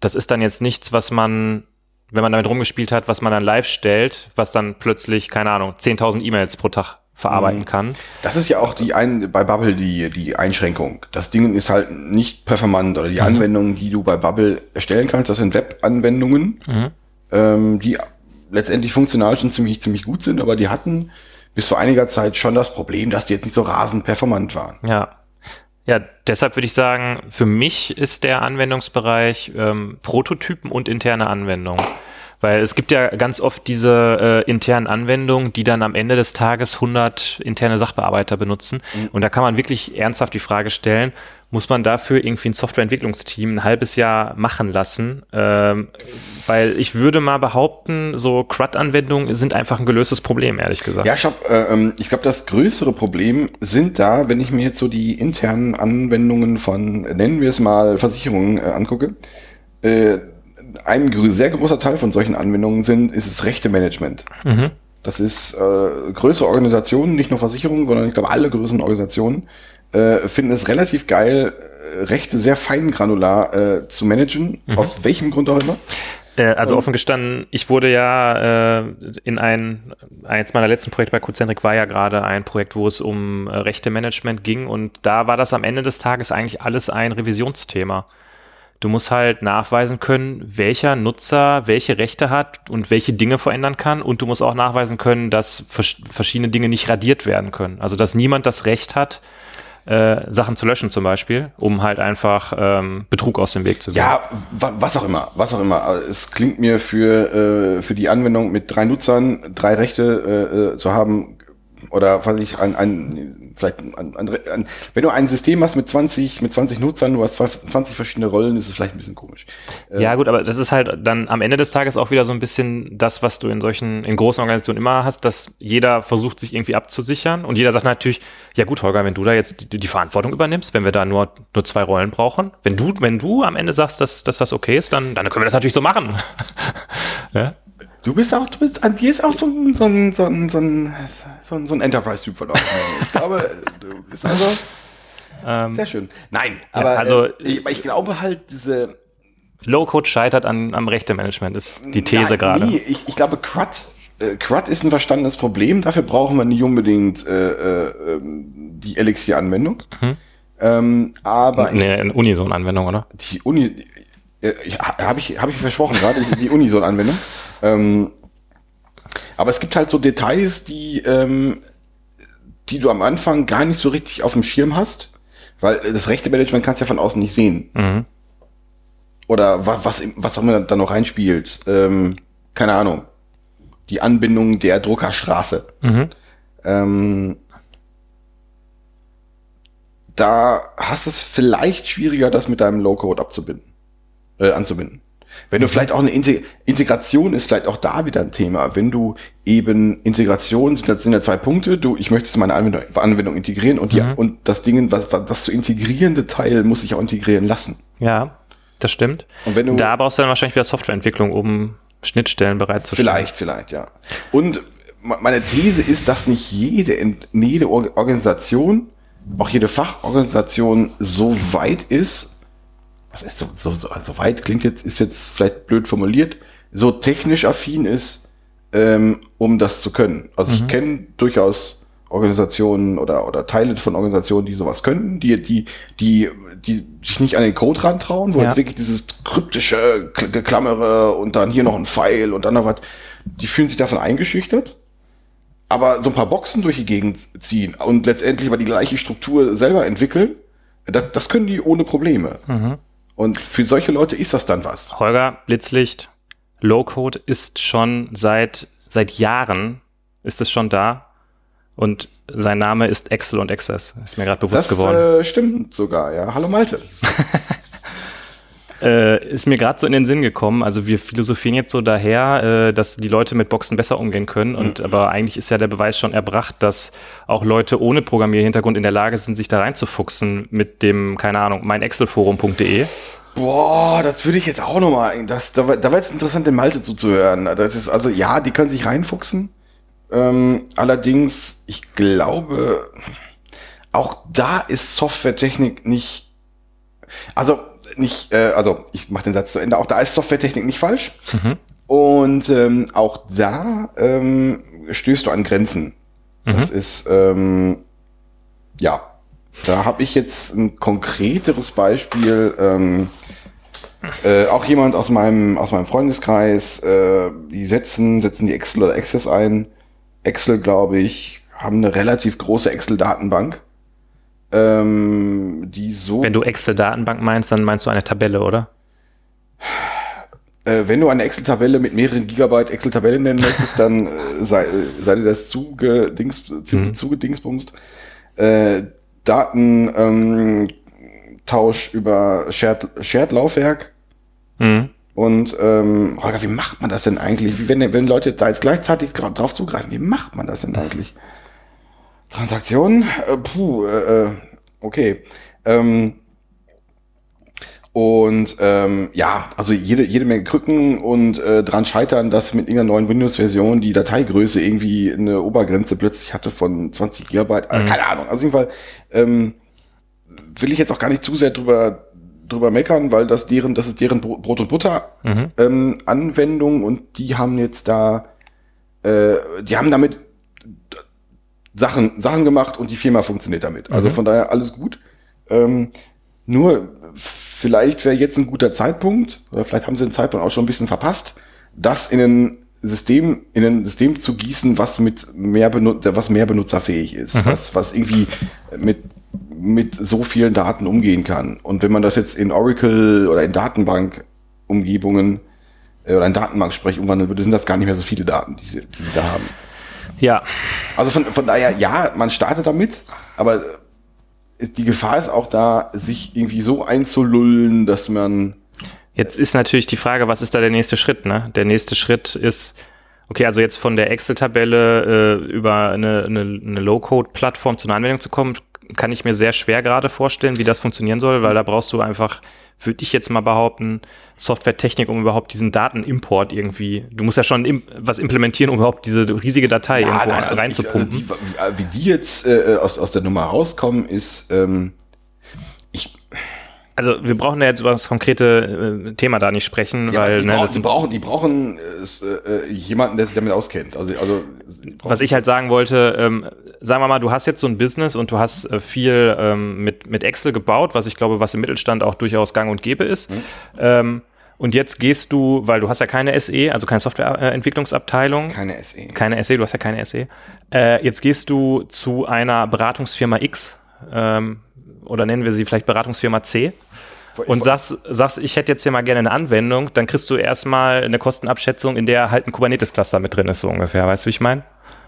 das ist dann jetzt nichts, was man, wenn man damit rumgespielt hat, was man dann live stellt, was dann plötzlich, keine Ahnung, 10.000 E-Mails pro Tag verarbeiten kann. Das ist ja auch die ein, bei Bubble die, die Einschränkung. Das Ding ist halt nicht performant oder die Anwendungen, die du bei Bubble erstellen kannst, das sind Web-Anwendungen, ähm, die letztendlich funktional schon ziemlich, ziemlich gut sind, aber die hatten bis vor einiger Zeit schon das Problem, dass die jetzt nicht so rasend performant waren. Ja. Ja, deshalb würde ich sagen, für mich ist der Anwendungsbereich ähm, Prototypen und interne Anwendungen. Weil es gibt ja ganz oft diese äh, internen Anwendungen, die dann am Ende des Tages 100 interne Sachbearbeiter benutzen. Und da kann man wirklich ernsthaft die Frage stellen, muss man dafür irgendwie ein Softwareentwicklungsteam ein halbes Jahr machen lassen? Ähm, weil ich würde mal behaupten, so CRUD-Anwendungen sind einfach ein gelöstes Problem, ehrlich gesagt. Ja, ich glaube, äh, ähm, ich glaub, das größere Problem sind da, wenn ich mir jetzt so die internen Anwendungen von, nennen wir es mal, Versicherungen äh, angucke. Ein sehr großer Teil von solchen Anwendungen sind, ist das Rechte-Management. Das ist äh, größere Organisationen, nicht nur Versicherungen, sondern ich glaube alle größeren Organisationen äh, finden es relativ geil, äh, Rechte sehr fein granular äh, zu managen, aus welchem Grund auch immer. Äh, also offen gestanden, ich wurde ja äh, in ein, eins meiner letzten Projekte bei Kuzenrik war ja gerade ein Projekt, wo es um äh, Rechte-Management ging und da war das am Ende des Tages eigentlich alles ein Revisionsthema. Du musst halt nachweisen können, welcher Nutzer welche Rechte hat und welche Dinge verändern kann und du musst auch nachweisen können, dass vers verschiedene Dinge nicht radiert werden können. Also dass niemand das Recht hat, äh, Sachen zu löschen zum Beispiel, um halt einfach ähm, Betrug aus dem Weg zu gehen. Ja, wa was auch immer, was auch immer. Aber Es klingt mir für, äh, für die Anwendung mit drei Nutzern, drei Rechte äh, äh, zu haben, oder weil ich ein, ein vielleicht ein, ein, ein, wenn du ein System hast mit 20, mit 20 Nutzern, du hast zwei- 20 verschiedene Rollen, ist es vielleicht ein bisschen komisch. Ja, gut, aber das ist halt dann am Ende des Tages auch wieder so ein bisschen das, was du in solchen, in großen Organisationen immer hast, dass jeder versucht, sich irgendwie abzusichern und jeder sagt natürlich, ja gut, Holger, wenn du da jetzt die, die Verantwortung übernimmst, wenn wir da nur, nur zwei Rollen brauchen, wenn du, wenn du am Ende sagst, dass, dass das okay ist, dann, dann können wir das natürlich so machen. ja? Du bist auch, du bist, an dir ist auch so ein, so ein, so ein, so ein, so ein, so ein Enterprise-Typ verlaufen. Ich glaube, du bist also Ähm, sehr schön. Nein, aber also- äh, ich, ich glaube halt diese, Low-Code scheitert an, am Rechtemanagement, ist die These gerade. Nee, ich, ich glaube, CRUD, äh, CRUD ist ein verstandenes Problem. Dafür brauchen wir nicht unbedingt äh, äh, ähm, die Elixir-Anwendung. Ähm, aber Nee, eine Unison-Anwendung, oder? die Uni, ich, habe ich, hab ich versprochen gerade, die- die Unison-Anwendung. Ähm, aber es gibt halt so Details, die, ähm, die du am Anfang gar nicht so richtig auf dem Schirm hast, weil das rechte Management kannst du ja von außen nicht sehen. oder was, was, was auch immer da noch reinspielt, ähm, keine Ahnung, die Anbindung der Druckerstraße. Mhm. Ähm, da hast es vielleicht schwieriger, das mit deinem Low-Code abzubinden, äh, anzubinden. Wenn du vielleicht auch eine Integ Integration ist vielleicht auch da wieder ein Thema. Wenn du eben Integration sind, das sind ja zwei Punkte. Du, ich möchte meine Anwendung, Anwendung integrieren und die, Mhm. und das Ding, was, was das zu integrierende Teil muss sich auch integrieren lassen. Ja, das stimmt. Und wenn du Da brauchst du dann wahrscheinlich wieder Softwareentwicklung, um Schnittstellen bereitzustellen. Vielleicht, vielleicht, ja. Und me- meine These ist, dass nicht jede, jede Or- Organisation, auch jede Fachorganisation so weit ist, was ist so, so, so, so weit klingt jetzt, ist jetzt vielleicht blöd formuliert, so technisch affin ist, ähm, um das zu können. Also ich kenne durchaus Organisationen oder, oder Teile von Organisationen, die sowas könnten, die, die, die, die sich nicht an den Code rantrauen, wo Ja. jetzt wirklich dieses kryptische Kl- Geklammere und dann hier noch ein Pfeil und dann noch was, die fühlen sich davon eingeschüchtert. Aber so ein paar Boxen durch die Gegend ziehen und letztendlich aber die gleiche Struktur selber entwickeln, das, das können die ohne Probleme. Und für solche Leute ist das dann was. Holger, Blitzlicht, Low-Code ist schon seit, seit Jahren ist es schon da. Und sein Name ist Excel und Access. Ist mir gerade bewusst Das geworden. äh, stimmt sogar, ja. Hallo Malte. Äh, ist mir gerade so in den Sinn gekommen. Also wir philosophieren jetzt so daher, äh, dass die Leute mit Boxen besser umgehen können. Und aber eigentlich ist ja der Beweis schon erbracht, dass auch Leute ohne Programmierhintergrund in der Lage sind, sich da reinzufuchsen mit dem, keine Ahnung, meinexcelforum.de. Boah, das würde ich jetzt auch nochmal, das, da, war- da war jetzt interessant, den Malte zuzuhören. Das ist also, ja, die können sich reinfuchsen. Ähm, allerdings, ich glaube, auch da ist Softwaretechnik nicht, also nicht, äh, also ich mache den Satz zu Ende, auch da ist Softwaretechnik nicht falsch. Und ähm, auch da ähm, stößt du an Grenzen. Das ist, ähm, ja, da habe ich jetzt ein konkreteres Beispiel. Ähm, äh, auch jemand aus meinem, aus meinem Freundeskreis, äh, die setzen, setzen die Excel oder Access ein. Excel, glaube ich, haben eine relativ große Excel-Datenbank. Ähm, die so, Wenn du Excel-Datenbank meinst, dann meinst du eine Tabelle, oder? äh, wenn du eine Excel-Tabelle mit mehreren Gigabyte Excel-Tabelle nennen möchtest, dann äh, sei, äh, sei dir das zugedings, zu, zugedingsbumst. Äh, Daten, ähm, über Shared, Shared Laufwerk. Mhm. Und ähm, Holger, wie macht man das denn eigentlich? Wie, wenn, wenn Leute da jetzt gleichzeitig drauf zugreifen, wie macht man das denn eigentlich? Transaktionen? Äh, puh, äh, äh, okay. Ähm, und ähm, ja, also jede, jede Menge Krücken und äh, dran scheitern, dass mit irgendeiner neuen Windows-Version die Dateigröße irgendwie eine Obergrenze plötzlich hatte von 20 Gigabyte. Äh, keine Ahnung. Also auf jeden Fall ähm, will ich jetzt auch gar nicht zu sehr drüber drüber meckern, weil das deren, das ist deren Bro- Brot und Butter Mhm. ähm, Anwendung und die haben jetzt da, äh, die haben damit Sachen, Sachen gemacht und die Firma funktioniert damit. Also von daher alles gut. Ähm, nur vielleicht wäre jetzt ein guter Zeitpunkt, oder vielleicht haben sie den Zeitpunkt auch schon ein bisschen verpasst, das in ein System, in ein System zu gießen, was mit mehr Benutzer, was mehr benutzerfähig ist, was, was irgendwie mit, mit so vielen Daten umgehen kann. Und wenn man das jetzt in Oracle oder in Datenbank-Umgebungen äh, oder in Datenbanksprech umwandeln würde, sind das gar nicht mehr so viele Daten, die sie, die sie da haben. Ja, Also von, von daher, ja, man startet damit, aber die Gefahr ist auch da, sich irgendwie so einzulullen, dass man Jetzt ist natürlich die Frage, was ist da der nächste Schritt? Ne? Der nächste Schritt ist, okay, also jetzt von der Excel-Tabelle äh, über eine, eine, eine Low-Code-Plattform zu einer Anwendung zu kommen, kann ich mir sehr schwer gerade vorstellen, wie das funktionieren soll, weil da brauchst du einfach, würde ich jetzt mal behaupten, Softwaretechnik, um überhaupt diesen Datenimport irgendwie, du musst ja schon im, was implementieren, um überhaupt diese riesige Datei irgendwo nein, also reinzupumpen. Ich, also die, wie die jetzt äh, aus, aus der Nummer rauskommen, ist, ähm, also wir brauchen ja jetzt über das konkrete äh, Thema da nicht sprechen, ja, weil die, ne, brauchen, das die brauchen, die brauchen äh, äh, jemanden, der sich damit auskennt. Also, also Was ich halt sagen wollte, ähm, sagen wir mal, du hast jetzt so ein Business und du hast äh, viel ähm, mit, mit Excel gebaut, was ich glaube, was im Mittelstand auch durchaus gang und gäbe ist. Ähm, und jetzt gehst du, weil du hast ja keine SE, also keine Softwareentwicklungsabteilung, keine SE. keine SE, du hast ja keine SE. Äh, jetzt gehst du zu einer Beratungsfirma X ähm, oder nennen wir sie vielleicht Beratungsfirma C und sagst, sagst, ich hätte jetzt hier mal gerne eine Anwendung, dann kriegst du erstmal eine Kostenabschätzung, in der halt ein Kubernetes-Cluster mit drin ist, so ungefähr. Weißt du, wie ich meine?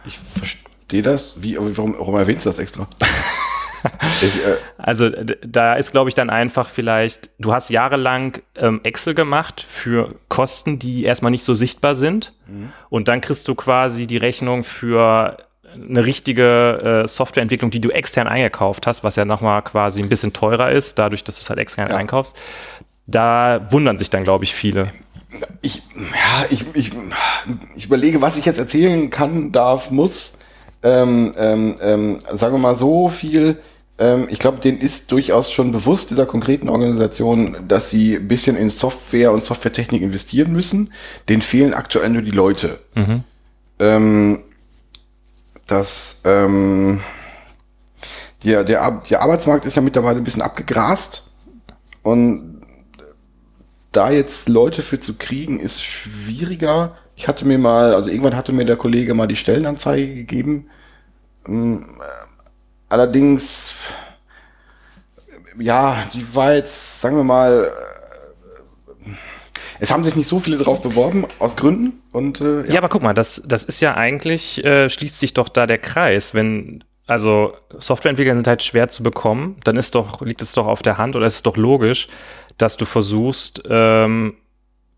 Ich verstehe das. Wie, warum, warum erwähnst du das extra? ich, äh also da ist, glaube ich, dann einfach vielleicht, du hast jahrelang ähm, Excel gemacht für Kosten, die erstmal nicht so sichtbar sind. Mhm. Und dann kriegst du quasi die Rechnung für eine richtige äh, Softwareentwicklung, die du extern eingekauft hast, was ja nochmal quasi ein bisschen teurer ist, dadurch, dass du es halt extern ja. einkaufst, da wundern sich dann, glaube ich, viele. Ich, ja, ich, ich, ich überlege, was ich jetzt erzählen kann, darf, muss. Ähm, ähm, ähm, sagen wir mal so viel. Ähm, ich glaube, denen ist durchaus schon bewusst, dieser konkreten Organisation, dass sie ein bisschen in Software und Softwaretechnik investieren müssen. Denen fehlen aktuell nur die Leute. Mhm. Dass ähm, der, der, der Arbeitsmarkt ist ja mittlerweile ein bisschen abgegrast und da jetzt Leute für zu kriegen, ist schwieriger. Ich hatte mir mal, also irgendwann hatte mir der Kollege mal die Stellenanzeige gegeben. Ähm, allerdings, ja, die war jetzt, sagen wir mal, es haben sich nicht so viele drauf beworben, aus Gründen. Und, äh, ja. ja. aber guck mal, das, das ist ja eigentlich, äh, schließt sich doch da der Kreis. Wenn, also Softwareentwickler sind halt schwer zu bekommen, dann ist doch, liegt es doch auf der Hand oder ist es doch logisch, dass du versuchst, ähm,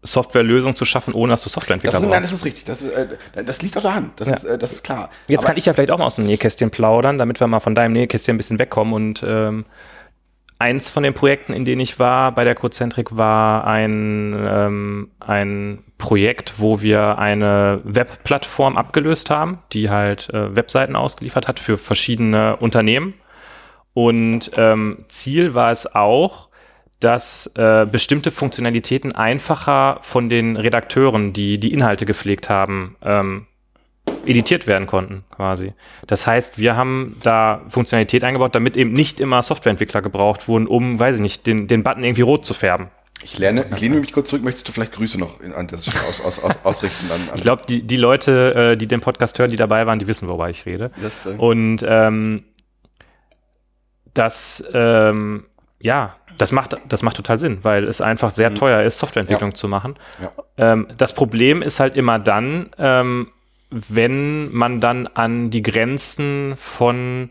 Softwarelösungen zu schaffen, ohne dass du Softwareentwickler das ist, Nein, das ist richtig. Das, ist, äh, das liegt auf der Hand. Das, ja. ist, äh, das ist klar. Jetzt Aber kann ich ja vielleicht auch mal aus dem Nähkästchen plaudern, damit wir mal von deinem Nähkästchen ein bisschen wegkommen und ähm, eins von den Projekten, in denen ich war bei der Cozentrik, war ein, ähm, ein Projekt, wo wir eine Webplattform abgelöst haben, die halt äh, Webseiten ausgeliefert hat für verschiedene Unternehmen. Und ähm, Ziel war es auch, dass äh, bestimmte Funktionalitäten einfacher von den Redakteuren, die die Inhalte gepflegt haben, ähm, editiert werden konnten, quasi. Das heißt, wir haben da Funktionalität eingebaut, damit eben nicht immer Softwareentwickler gebraucht wurden, um, weiß ich nicht, den, den Button irgendwie rot zu färben. Ich lerne, ich lehne mich kurz zurück. Möchtest du vielleicht Grüße noch an das aus, aus, aus, ausrichten? An, an ich glaube, die, die Leute, äh, die den Podcast hören, die dabei waren, die wissen, worüber ich rede. Das, äh Und ähm, das, ähm, ja, das macht, das macht total Sinn, weil es einfach sehr mhm. teuer ist, Softwareentwicklung ja. zu machen. Ja. Ähm, das Problem ist halt immer dann, ähm, wenn man dann an die Grenzen von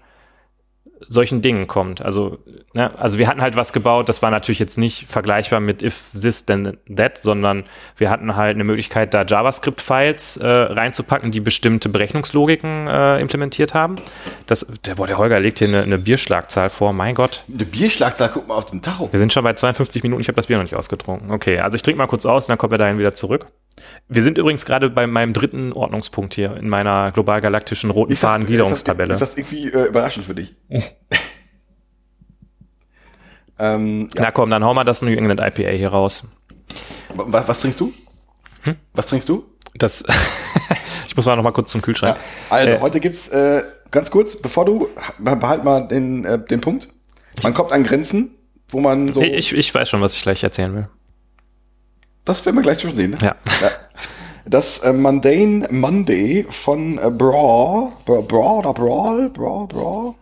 solchen Dingen kommt. Also, ne, also wir hatten halt was gebaut, das war natürlich jetzt nicht vergleichbar mit if this then that, sondern wir hatten halt eine Möglichkeit, da JavaScript-Files äh, reinzupacken, die bestimmte Berechnungslogiken äh, implementiert haben. Das, der, boah, der Holger legt hier eine, eine Bierschlagzahl vor, mein Gott. Eine Bierschlagzahl, guck mal auf den Tacho. Wir sind schon bei 52 Minuten, ich habe das Bier noch nicht ausgetrunken. Okay, also ich trinke mal kurz aus und dann kommen wir dahin wieder zurück. Wir sind übrigens gerade bei meinem dritten Ordnungspunkt hier in meiner global-galaktischen roten Faden-Gliederungstabelle. Ist, das irgendwie äh, überraschend für dich? ähm, ja. Na komm, dann hau mal das New England IPA hier raus. Was, was trinkst du? Hm? Was trinkst du? Das. ich muss mal noch mal kurz zum Kühlschrank. Ja, also äh, heute gibt's äh, ganz kurz, bevor du behalt mal den äh, den Punkt. Man kommt an Grenzen, wo man so. Ich, ich weiß schon, was ich gleich erzählen will. Das werden wir gleich zwischen Ne? Ja. ja. Das äh, Mundane Monday von äh, Brawl, Brawl, Brawl oder Brawl, Brawl, Brawl.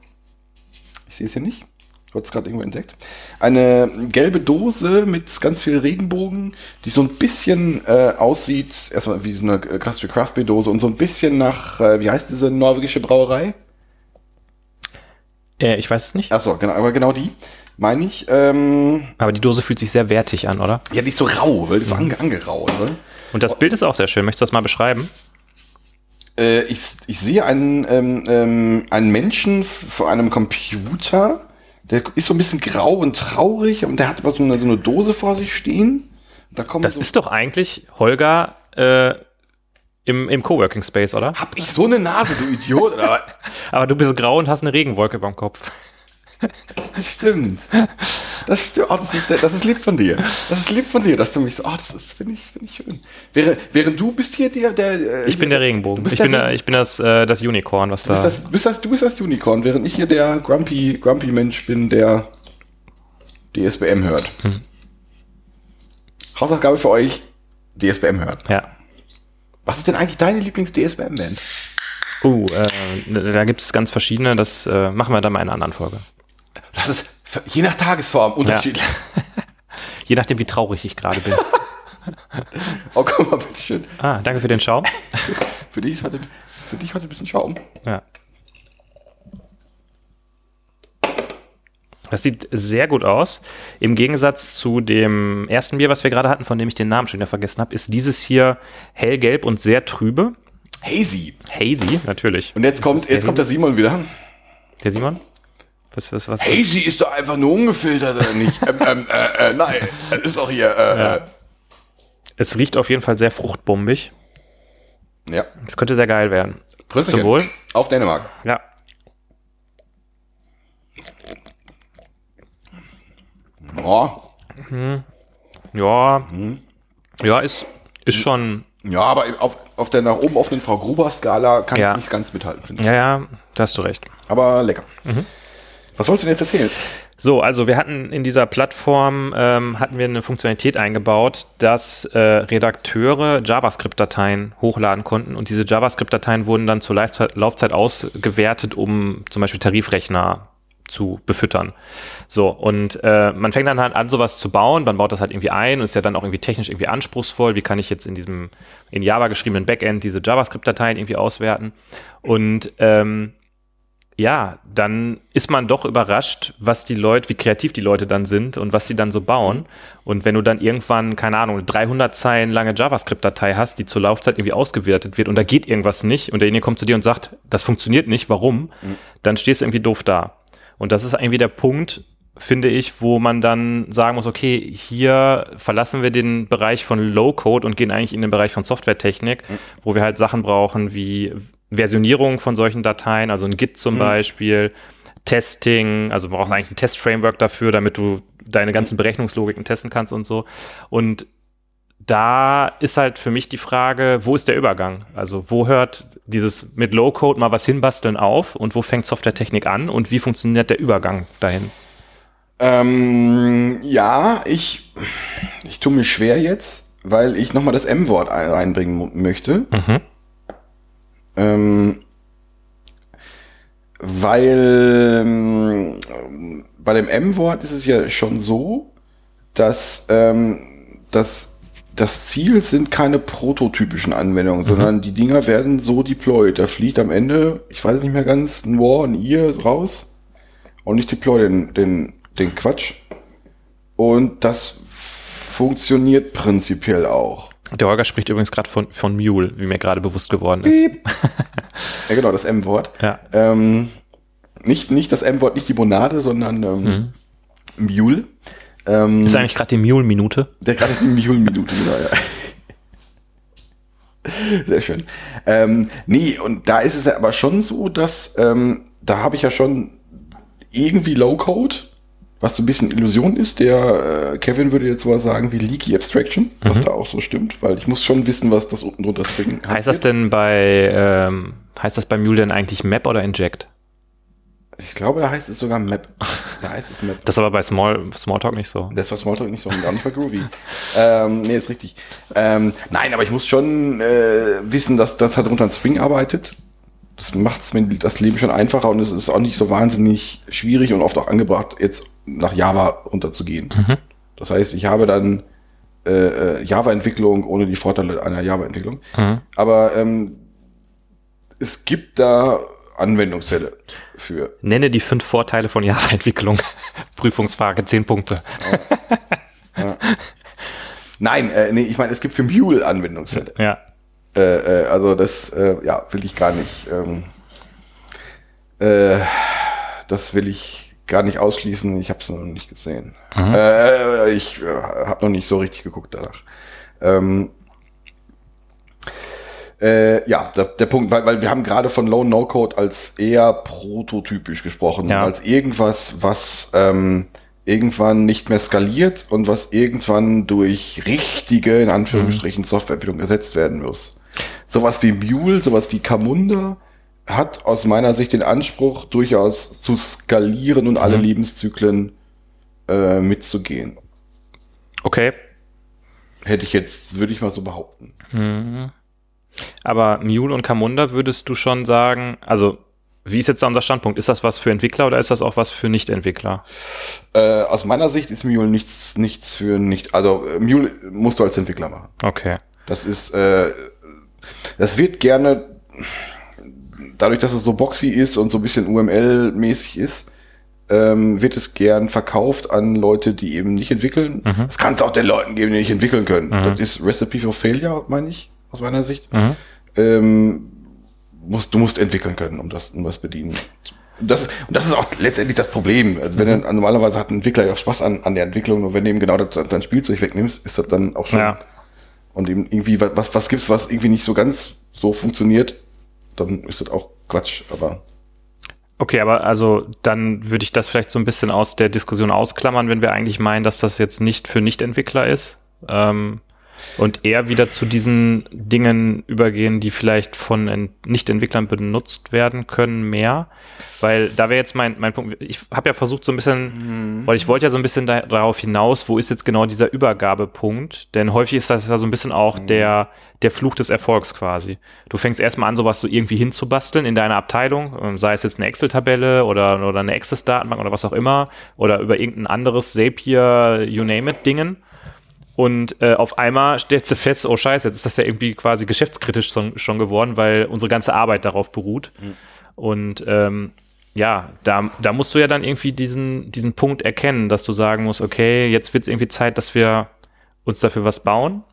Ich sehe es hier nicht. Ich habe es gerade irgendwo entdeckt. Eine gelbe Dose mit ganz viel Regenbogen, die so ein bisschen äh, aussieht, erstmal wie so eine klassische Craft Beer Dose und so ein bisschen nach, äh, wie heißt diese norwegische Brauerei? Äh, ich weiß es nicht. Achso, genau, aber genau die meine ich. Ähm, Aber die Dose fühlt sich sehr wertig an, oder? Ja, die ist so rau, weil die ist so mhm. ange angeraut. Ne? Und das Bild ist auch sehr schön. Möchtest du das mal beschreiben? Äh, ich, ich sehe einen, ähm, ähm, einen Menschen vor einem Computer. Der ist so ein bisschen grau und traurig und der hat aber so eine, so eine Dose vor sich stehen. Da kommen das so ist doch eigentlich Holger äh, im, im Coworking Space, oder? Hab ich so eine Nase, du Idiot? aber du bist grau und hast eine Regenwolke beim Kopf. Das stimmt. Das stimmt. Oh, das ist, das ist lieb von dir. Das ist lieb von dir, dass du mich so, oh, das ist, finde ich, finde ich schön. Wäre, während du bist hier der, der äh, Ich bin der Regenbogen. Ich, der bin der, ich bin das, äh, das Unicorn, was du da. Bist das, bist das, du bist das Unicorn, während ich hier der grumpy, grumpy Mensch bin, der DSBM hört. Hm. Hausaufgabe für euch, DSBM hört. Ja. Was ist denn eigentlich deine Lieblings-DSBM-Band? Uh, äh, da gibt es ganz verschiedene, das äh, machen wir dann mal in einer anderen Folge. Das ist je nach Tagesform unterschiedlich. Ja. Je nachdem, wie traurig ich gerade bin. Oh, guck mal, bitteschön. Ah, danke für den Schaum. Für dich ist heute, für dich heute ein bisschen Schaum. Ja. Das sieht sehr gut aus. Im Gegensatz zu dem ersten Bier, was wir gerade hatten, von dem ich den Namen schon wieder vergessen habe, ist dieses hier hellgelb und sehr trübe. Hazy. Hazy, natürlich. Und jetzt kommt, jetzt kommt der Simon wieder. Der Simon? Was, was, was? Hazy ist doch einfach nur ungefiltert, oder nicht? ähm, ähm, äh, äh, nein, das ist doch hier, äh, äh, Es riecht auf jeden Fall sehr fruchtbombig. ja. Es könnte sehr geil werden. Prösterchen. Zum Wohl. Auf Dänemark. Ja. Oh, Ja. Ja, ist, ist schon. ja, aber auf, auf der nach oben offenen Frau Gruber-Skala kann Ja. ich nicht ganz mithalten, finde ich. Ja, ja, da hast du recht. Aber lecker. Mhm. Was wolltest du denn jetzt erzählen? So, also wir hatten in dieser Plattform ähm, hatten wir eine Funktionalität eingebaut, dass äh, Redakteure JavaScript-Dateien hochladen konnten und diese JavaScript-Dateien wurden dann zur Laufzeit, Laufzeit ausgewertet, um zum Beispiel Tarifrechner zu befüttern. So, und äh, man fängt dann halt an, sowas zu bauen, man baut das halt irgendwie ein und ist ja dann auch irgendwie technisch irgendwie anspruchsvoll. Wie kann ich jetzt in diesem in Java geschriebenen Backend diese JavaScript-Dateien irgendwie auswerten? Und ähm, ja, dann ist man doch überrascht, was die Leute, wie kreativ die Leute dann sind und was sie dann so bauen. Und wenn du dann irgendwann, keine Ahnung, eine 300 Zeilen lange JavaScript-Datei hast, die zur Laufzeit irgendwie ausgewertet wird und da geht irgendwas nicht und derjenige kommt zu dir und sagt, das funktioniert nicht, warum? Dann stehst du irgendwie doof da. Und das ist irgendwie der Punkt, finde ich, wo man dann sagen muss, okay, hier verlassen wir den Bereich von Low-Code und gehen eigentlich in den Bereich von Softwaretechnik, wo wir halt Sachen brauchen wie Versionierung von solchen Dateien, also ein Git zum Beispiel, Testing, also wir brauchen eigentlich ein Test-Framework dafür, damit du deine ganzen Berechnungslogiken testen kannst und so. Und da ist halt für mich die Frage, wo ist der Übergang? Also wo hört dieses mit Low-Code mal was hinbasteln auf und wo fängt Softwaretechnik an und wie funktioniert der Übergang dahin? Ähm, ja, ich, ich tue mir schwer jetzt, weil ich nochmal das M-Wort ein- reinbringen möchte. Mhm. Ähm, weil ähm, bei dem M-Wort ist es ja schon so, dass ähm, das, das Ziel sind keine prototypischen Anwendungen, sondern die Dinger werden so deployed. Da fliegt am Ende, ich weiß nicht mehr ganz, ein War, ein Ihr raus und ich deploy den, den, den Quatsch. Und das funktioniert prinzipiell auch. Der Holger spricht übrigens gerade von, von Mule, wie mir gerade bewusst geworden ist. Ja, genau, das M-Wort. Ja. Ähm, nicht, nicht das M-Wort, nicht die Monade, sondern ähm, Mule. Ähm, Ist eigentlich gerade die Mule-Minute? der gerade ist die Mule-Minute, genau, ja. Sehr schön. Ähm, nee, und da ist es ja aber schon so, dass ähm, da habe ich ja schon irgendwie Low-Code, was so ein bisschen Illusion ist. Der äh, Kevin würde jetzt mal sagen wie Leaky Abstraction, was da auch so stimmt, weil ich muss schon wissen, was das unten drunter String Heißt das denn bei, ähm, heißt das bei Mule denn eigentlich Map oder Inject? Ich glaube, da heißt es sogar Map. Da heißt es Map. Das ist aber bei Small, Smalltalk nicht so. Das war Smalltalk nicht so und auch nicht bei Groovy. ähm, nee, ist richtig. Ähm, nein, aber ich muss schon äh, wissen, dass das darunter ein String arbeitet. Das macht mir das Leben schon einfacher und es ist auch nicht so wahnsinnig schwierig und oft auch angebracht, jetzt nach Java runterzugehen. Das heißt, ich habe dann äh, äh, Java-Entwicklung ohne die Vorteile einer Java-Entwicklung. Aber ähm, es gibt da Anwendungsfälle für. Nenne die fünf Vorteile von Java-Entwicklung. Prüfungsfrage, zehn Punkte. Nein, äh, nee, ich meine, es gibt für Mule Anwendungsfälle. Ja. Äh, äh, also das, äh, ja, will ich gar nicht, ähm, äh, das will ich gar nicht ausschließen. Ich habe es noch nicht gesehen. Äh, ich äh, habe noch nicht so richtig geguckt danach. Ähm, äh, ja, der, der Punkt, weil, weil wir haben gerade von Low No Code als eher prototypisch gesprochen, Ja. als irgendwas, was ähm, irgendwann nicht mehr skaliert und was irgendwann durch richtige, in Anführungsstrichen, Softwareentwicklung ersetzt werden muss. Sowas wie Mule, sowas wie Camunda hat aus meiner Sicht den Anspruch, durchaus zu skalieren und alle Lebenszyklen äh, mitzugehen. Okay. Hätte ich jetzt, würde ich mal so behaupten. Aber Mule und Camunda würdest du schon sagen, also wie ist jetzt da unser Standpunkt? Ist das was für Entwickler oder ist das auch was für Nicht-Entwickler? Äh, aus meiner Sicht ist Mule nichts, nichts für nicht, also Mule musst du als Entwickler machen. Okay. Das ist, äh, das wird gerne, dadurch, dass es so boxy ist und so ein bisschen UML-mäßig ist, ähm, wird es gern verkauft an Leute, die eben nicht entwickeln. Mhm. Das kann es auch den Leuten geben, die nicht entwickeln können. Mhm. Das ist Recipe for Failure, meine ich, aus meiner Sicht. Mhm. Ähm, musst, du musst entwickeln können, um das, um das bedienen. Und das, und das ist auch letztendlich das Problem. Also wenn er, normalerweise hat ein Entwickler ja auch Spaß an, an der Entwicklung, und wenn du ihm genau das, dein Spielzeug wegnimmst, ist das dann auch schon. Ja. Und eben irgendwie, was, was, was gibt's, was irgendwie nicht so ganz so funktioniert, dann ist das auch Quatsch, aber. Okay, aber also dann würde ich das vielleicht so ein bisschen aus der Diskussion ausklammern, wenn wir eigentlich meinen, dass das jetzt nicht für Nicht-Entwickler ist. Ähm, und eher wieder zu diesen Dingen übergehen, die vielleicht von Ent Nicht-Entwicklern benutzt werden können, mehr. Weil da wäre jetzt mein, mein Punkt, ich habe ja versucht so ein bisschen, weil ich wollte ja so ein bisschen da, darauf hinaus, wo ist jetzt genau dieser Übergabepunkt? Denn häufig ist das ja so ein bisschen auch der, der Fluch des Erfolgs quasi. Du fängst erstmal an, sowas so irgendwie hinzubasteln in deiner Abteilung, ähm, sei es jetzt eine Excel-Tabelle oder, oder eine Access-Datenbank oder was auch immer, oder über irgendein anderes Zapier, you name it, Dingen. Und äh, auf einmal stellst du fest, oh scheiße, jetzt ist das ja irgendwie quasi geschäftskritisch schon, schon geworden, weil unsere ganze Arbeit darauf beruht. Und ähm, ja, da, da musst du ja dann irgendwie diesen, diesen Punkt erkennen, dass du sagen musst, okay, jetzt wird es irgendwie Zeit, dass wir uns dafür was bauen.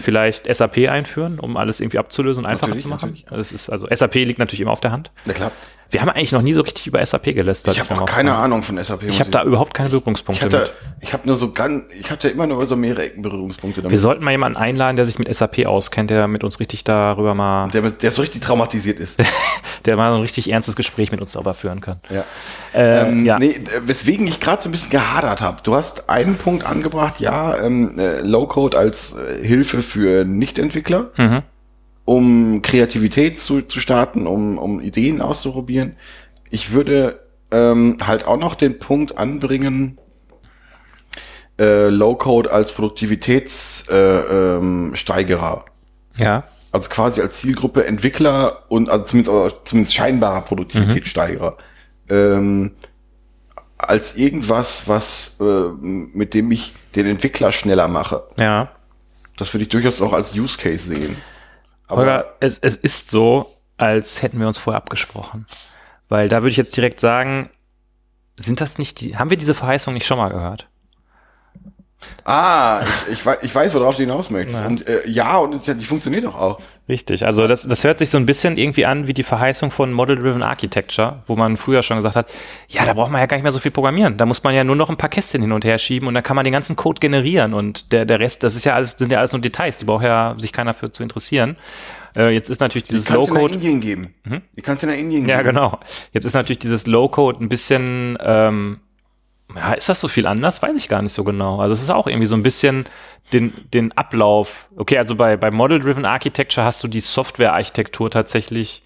Vielleicht SAP einführen, um alles irgendwie abzulösen und einfacher Natürlich, zu machen. natürlich. Das ist, also SAP liegt natürlich immer auf der Hand. Na klar. Wir haben eigentlich noch nie so richtig über SAP gelästert. Ich habe keine aufgefallen. Ahnung von SAP. Ich habe da überhaupt keine Berührungspunkte ich hatte, ich habe nur so ganz, ich hatte immer nur so mehrere Ecken Berührungspunkte damit. Wir sollten mal jemanden einladen, der sich mit SAP auskennt, der mit uns richtig darüber mal, der, der so richtig traumatisiert ist. der mal so ein richtig ernstes Gespräch mit uns darüber führen kann. ja. Äh, Ähm, ja. Nee, weswegen ich gerade so ein bisschen gehadert habe. Du hast einen Punkt angebracht, ja, ähm, äh, Low-Code als äh, Hilfe für Nichtentwickler, Mhm. Um Kreativität zu, zu starten, um, um Ideen auszuprobieren. Ich würde ähm, halt auch noch den Punkt anbringen, äh, Low-Code als Produktivitätssteigerer. Äh, ähm, Steigerer. ja. Also quasi als Zielgruppe Entwickler und also zumindest, also zumindest scheinbarer Produktivitätssteigerer. Ähm, als irgendwas, was äh, mit dem ich den Entwickler schneller mache. Ja. Das würde ich durchaus auch als Use Case sehen. Aber Holger, es, es ist so, als hätten wir uns vorher abgesprochen. Weil da würde ich jetzt direkt sagen, sind das nicht die, haben wir diese Verheißung nicht schon mal gehört? Ah, ich, ich, wei- ich weiß, worauf du hinaus möchtest. Ja. Und äh, ja, und es, ja, die funktioniert doch auch. Richtig, also das, das hört sich so ein bisschen irgendwie an wie die Verheißung von Model-Driven Architecture, wo man früher schon gesagt hat, ja, da braucht man ja gar nicht mehr so viel programmieren. Da muss man ja nur noch ein paar Kästchen hin und her schieben und dann kann man den ganzen Code generieren und der, der Rest, das ist ja alles, sind ja alles nur Details, die braucht ja sich keiner für zu interessieren. Äh, jetzt ist natürlich Die dieses nach Low-Code. Indien geben. Die kannst du nach Indien Ja, geben. genau. Jetzt ist natürlich dieses Low-Code ein bisschen, ähm, ja, ist das so viel anders? Weiß ich gar nicht so genau. Also es ist auch irgendwie so ein bisschen den, den Ablauf. Okay, also bei, bei Model-Driven Architecture hast du die Software-Architektur tatsächlich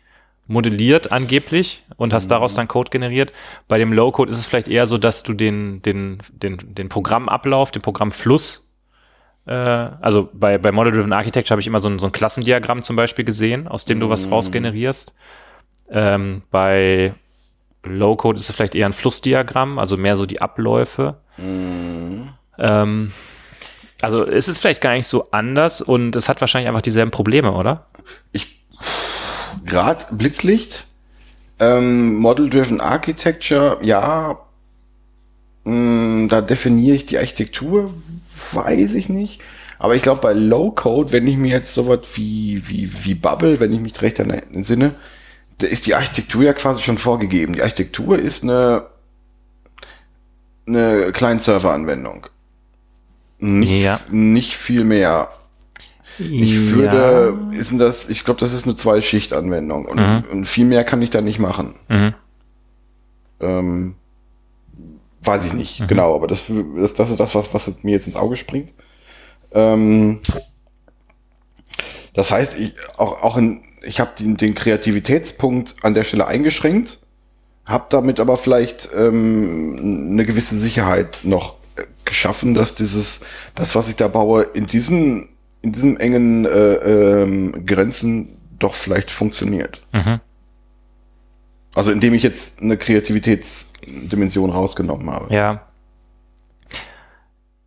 modelliert angeblich und hast daraus dann Code generiert. Bei dem Low-Code ist es vielleicht eher so, dass du den, den, den, den Programmablauf, den Programmfluss äh, also bei, bei Model-Driven Architecture habe ich immer so ein, so ein Klassendiagramm zum Beispiel gesehen, aus dem du was rausgenerierst. Ähm, bei Low-Code ist vielleicht eher ein Flussdiagramm, also mehr so die Abläufe. Ähm, also es ist vielleicht gar nicht so anders und es hat wahrscheinlich einfach dieselben Probleme, oder? Ich gerade Blitzlicht, ähm, Model-Driven Architecture, ja, mh, da definiere ich die Architektur, weiß ich nicht. Aber ich glaube, bei Low-Code, wenn ich mir jetzt sowas wie, wie, wie Bubble, wenn ich mich recht entsinne, da ist die Architektur ja quasi schon vorgegeben. Die Architektur ist eine, eine Client-Server-Anwendung. Nicht, Ja. nicht viel mehr. Ich würde, ist denn das, ich glaube, das ist eine Zwei-Schicht-Anwendung und, Mhm. und viel mehr kann ich da nicht machen. Mhm. Ähm, weiß ich nicht, Mhm. genau, aber das, das, das ist das, was, was mir jetzt ins Auge springt. Ähm, das heißt, ich, auch, auch in, ich habe den, den Kreativitätspunkt an der Stelle eingeschränkt, habe damit aber vielleicht ähm, eine gewisse Sicherheit noch äh, geschaffen, dass dieses, das, was ich da baue, in diesen, in diesen engen äh, ähm, Grenzen doch vielleicht funktioniert. Mhm. Also indem ich jetzt eine Kreativitätsdimension rausgenommen habe. Ja.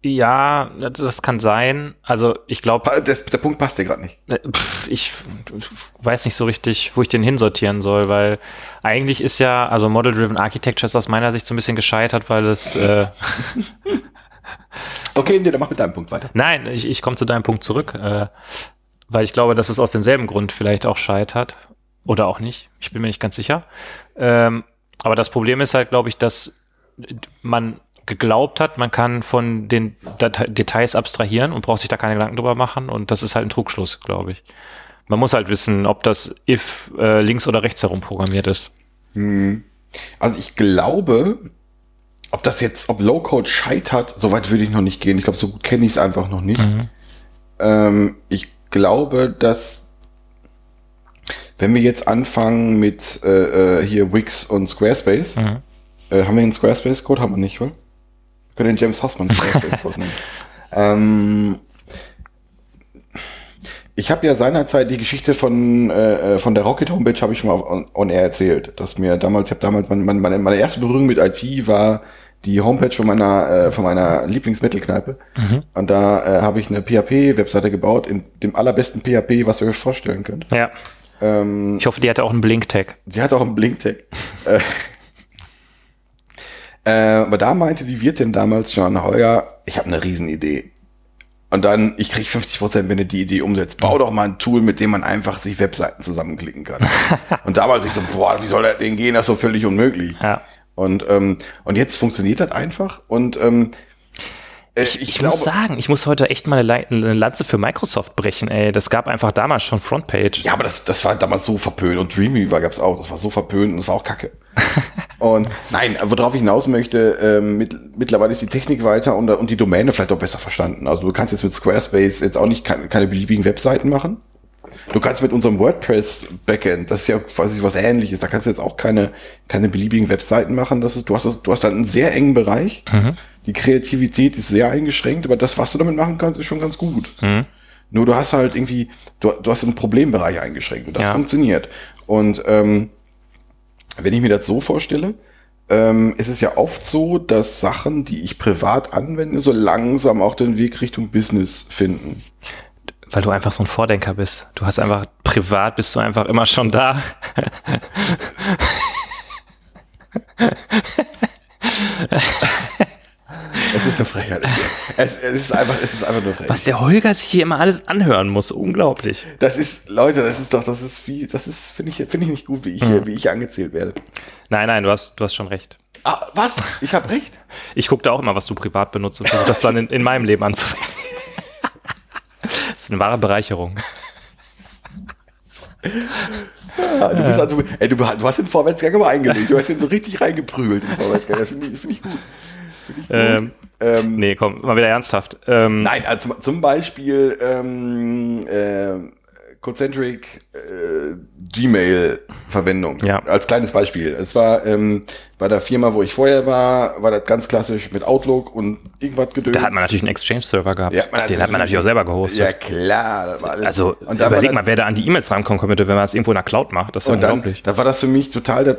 Ja, das, kann sein. Also ich glaube, Der Punkt passt dir gerade nicht. Pff, ich weiß nicht so richtig, wo ich den hinsortieren soll, weil eigentlich ist ja, also Model-Driven Architecture ist aus meiner Sicht so ein bisschen gescheitert, weil es, äh, Okay, nee, dann mach mit deinem Punkt weiter. nein, ich, ich komme zu deinem Punkt zurück, äh, weil ich glaube, dass es aus demselben Grund vielleicht auch scheitert oder auch nicht. Ich bin mir nicht ganz sicher. Ähm, aber das Problem ist halt, glaube ich, dass man geglaubt hat, man kann von den Date Details abstrahieren und braucht sich da keine Gedanken drüber machen und das ist halt ein Trugschluss, glaube ich. Man muss halt wissen, ob das if äh, links oder rechts herum programmiert ist. Also ich glaube, ob das jetzt, ob Low-Code scheitert, so weit würde ich noch nicht gehen. Ich glaube, so gut kenne ich es einfach noch nicht. Ähm, ich glaube, dass wenn wir jetzt anfangen mit äh, äh, hier Wix und Squarespace, Mhm. äh, haben wir einen Squarespace-Code? Haben wir nicht, oder? Können den James Hossmann nehmen. Ähm, ich habe ja seinerzeit die Geschichte von, äh, äh, von der Rocket Homepage habe ich schon mal on, on air erzählt, dass mir damals, ich habe damals, mein, mein, meine, meine erste Berührung mit IT war die Homepage von meiner, äh, von meiner Lieblings-Metal-Kneipe. Und da äh, habe ich eine PHP-Webseite gebaut, in dem allerbesten PHP, was ihr euch vorstellen könnt. Ja. Ähm, Ich hoffe, die hatte auch einen Blink-Tag. die hat auch einen Blink-Tag. äh, äh, aber da meinte die Wirtin damals schon, Heuer, ich habe eine Riesenidee. Und dann, ich krieg 50 Prozent, wenn du die Idee umsetzt. Bau doch mal ein Tool, mit dem man einfach sich Webseiten zusammenklicken kann. und damals ich so, boah, wie soll das denn gehen? Das ist so völlig unmöglich. Ja. Und, ähm, und jetzt funktioniert das einfach. Und ähm, äh, ich, Ich, glaube, muss sagen, ich muss heute echt mal eine, Lanze für Microsoft brechen, ey. Das gab einfach damals schon Frontpage. Ja, aber das, das war damals so verpönt und Dreamweaver gab's auch. Das war so verpönt und das war auch kacke. und nein, worauf ich hinaus möchte, ähm, mit, mittlerweile ist die Technik weiter und, und die Domäne vielleicht auch besser verstanden. Also du kannst jetzt mit Squarespace jetzt auch nicht keine, keine beliebigen Webseiten machen. Du kannst mit unserem WordPress-Backend, das ist ja quasi was ähnliches, da kannst du jetzt auch keine, keine beliebigen Webseiten machen. Das ist, du hast das, du hast dann einen sehr engen Bereich. Die Kreativität ist sehr eingeschränkt, aber das, was du damit machen kannst, ist schon ganz gut. Nur du hast halt irgendwie, du, du hast einen Problembereich eingeschränkt und das Ja. funktioniert. Und ähm, wenn ich mir das so vorstelle, ähm, ist es ja oft so, dass Sachen, die ich privat anwende, so langsam auch den Weg Richtung Business finden. Weil du einfach so ein Vordenker bist. Du hast einfach, privat bist du einfach immer schon da. Es ist eine Frechheit. es, es ist einfach, es ist einfach nur frech. Was der Holger sich hier immer alles anhören muss. Unglaublich. Das ist, Leute, das ist doch, das ist wie, das ist, finde ich, finde ich nicht gut, wie ich, Mhm. wie ich angezählt werde. Nein, nein, du hast, du hast schon recht. Ah, was? Ich habe recht. Ich gucke da auch immer, was du privat benutzt und versuche das dann in, in meinem Leben anzuwenden. Das ist eine wahre Bereicherung. Ja, du, bist also, ey, du, du hast den Vorwärtsgang immer eingelegt. Du hast ihn so richtig reingeprügelt, den Vorwärtsgang. Das finde ich, gut. Das finde ich gut. Ähm, Ähm, nee, komm, mal wieder ernsthaft. Ähm, Nein, also zum, zum Beispiel ähm, äh, Concentric äh, Gmail-Verwendung. Ja. Als kleines Beispiel. Es war ähm, bei der Firma, wo ich vorher war, war das ganz klassisch mit Outlook und irgendwas gedöns. Da hat man natürlich einen Exchange-Server gehabt. Ja, man hat Den hat man natürlich auch selber gehostet. Ja, klar. Also und da überleg mal, wer da an die E-Mails rankommen könnte, wenn man es irgendwo in der Cloud macht. Das ist ja Und dann, unglaublich. da war das für mich total das,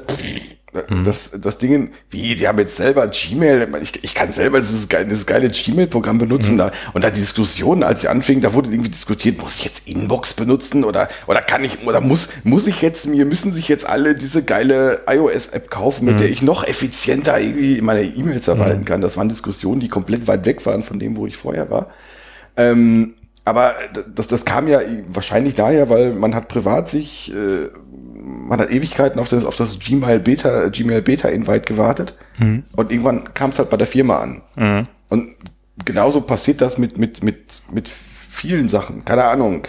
Mhm. das, das Ding, wie, die haben jetzt selber Gmail, ich, ich kann selber dieses geile, dieses geile Gmail-Programm Mhm. benutzen. Da, und da die Diskussion, als sie anfingen, da wurde irgendwie diskutiert, muss ich jetzt Inbox benutzen oder, oder kann ich, oder muss, muss ich jetzt, mir müssen sich jetzt alle diese geile iOS-App kaufen, mit der Mhm. ich noch effizienter irgendwie meine E-Mails verwalten kann. Das waren Diskussionen, die komplett weit weg waren von dem, wo ich vorher war. Ähm, aber das, das kam ja wahrscheinlich daher, weil man hat privat sich, äh, man hat Ewigkeiten auf das, auf das Gmail Beta, Gmail Beta Invite gewartet und irgendwann kam es halt bei der Firma an. Und genauso passiert das mit, mit, mit, mit vielen Sachen. Keine Ahnung.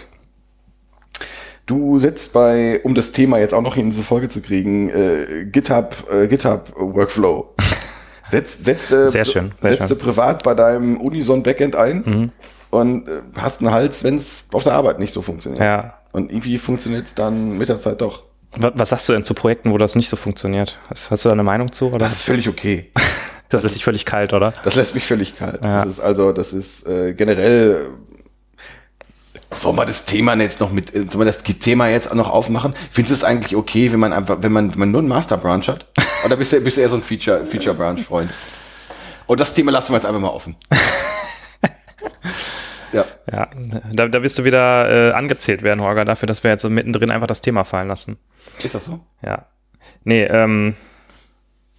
Du setzt bei, um das Thema jetzt auch noch in diese Folge zu kriegen, äh, GitHub, äh, GitHub Workflow. Setzt, setzt, äh, Sehr schön, sehr setzt schön. privat bei deinem Unison Backend ein und äh, hast einen Hals, wenn es auf der Arbeit nicht so funktioniert. Ja. Und irgendwie funktioniert es dann mit der Zeit doch. Wa- Was sagst du denn zu Projekten, wo das nicht so funktioniert? Hast, hast du da eine Meinung zu? Oder? Das ist völlig okay. das lässt dich völlig kalt, oder? Das lässt mich völlig kalt. Ja. Das ist also, das ist äh, generell. Sollen wir das Thema jetzt noch mit, äh, sollen wir das Thema jetzt auch noch aufmachen? Findest du es eigentlich okay, wenn man einfach, wenn man, wenn man nur einen Master Branch hat? Oder bist du, bist du eher so ein Feature, Feature Branch Freund? Und das Thema lassen wir jetzt einfach mal offen. ja. Ja, da, da wirst du wieder äh, angezählt werden, Holger, dafür, dass wir jetzt so mittendrin einfach das Thema fallen lassen. Ist das so? Ja. Nee, ähm,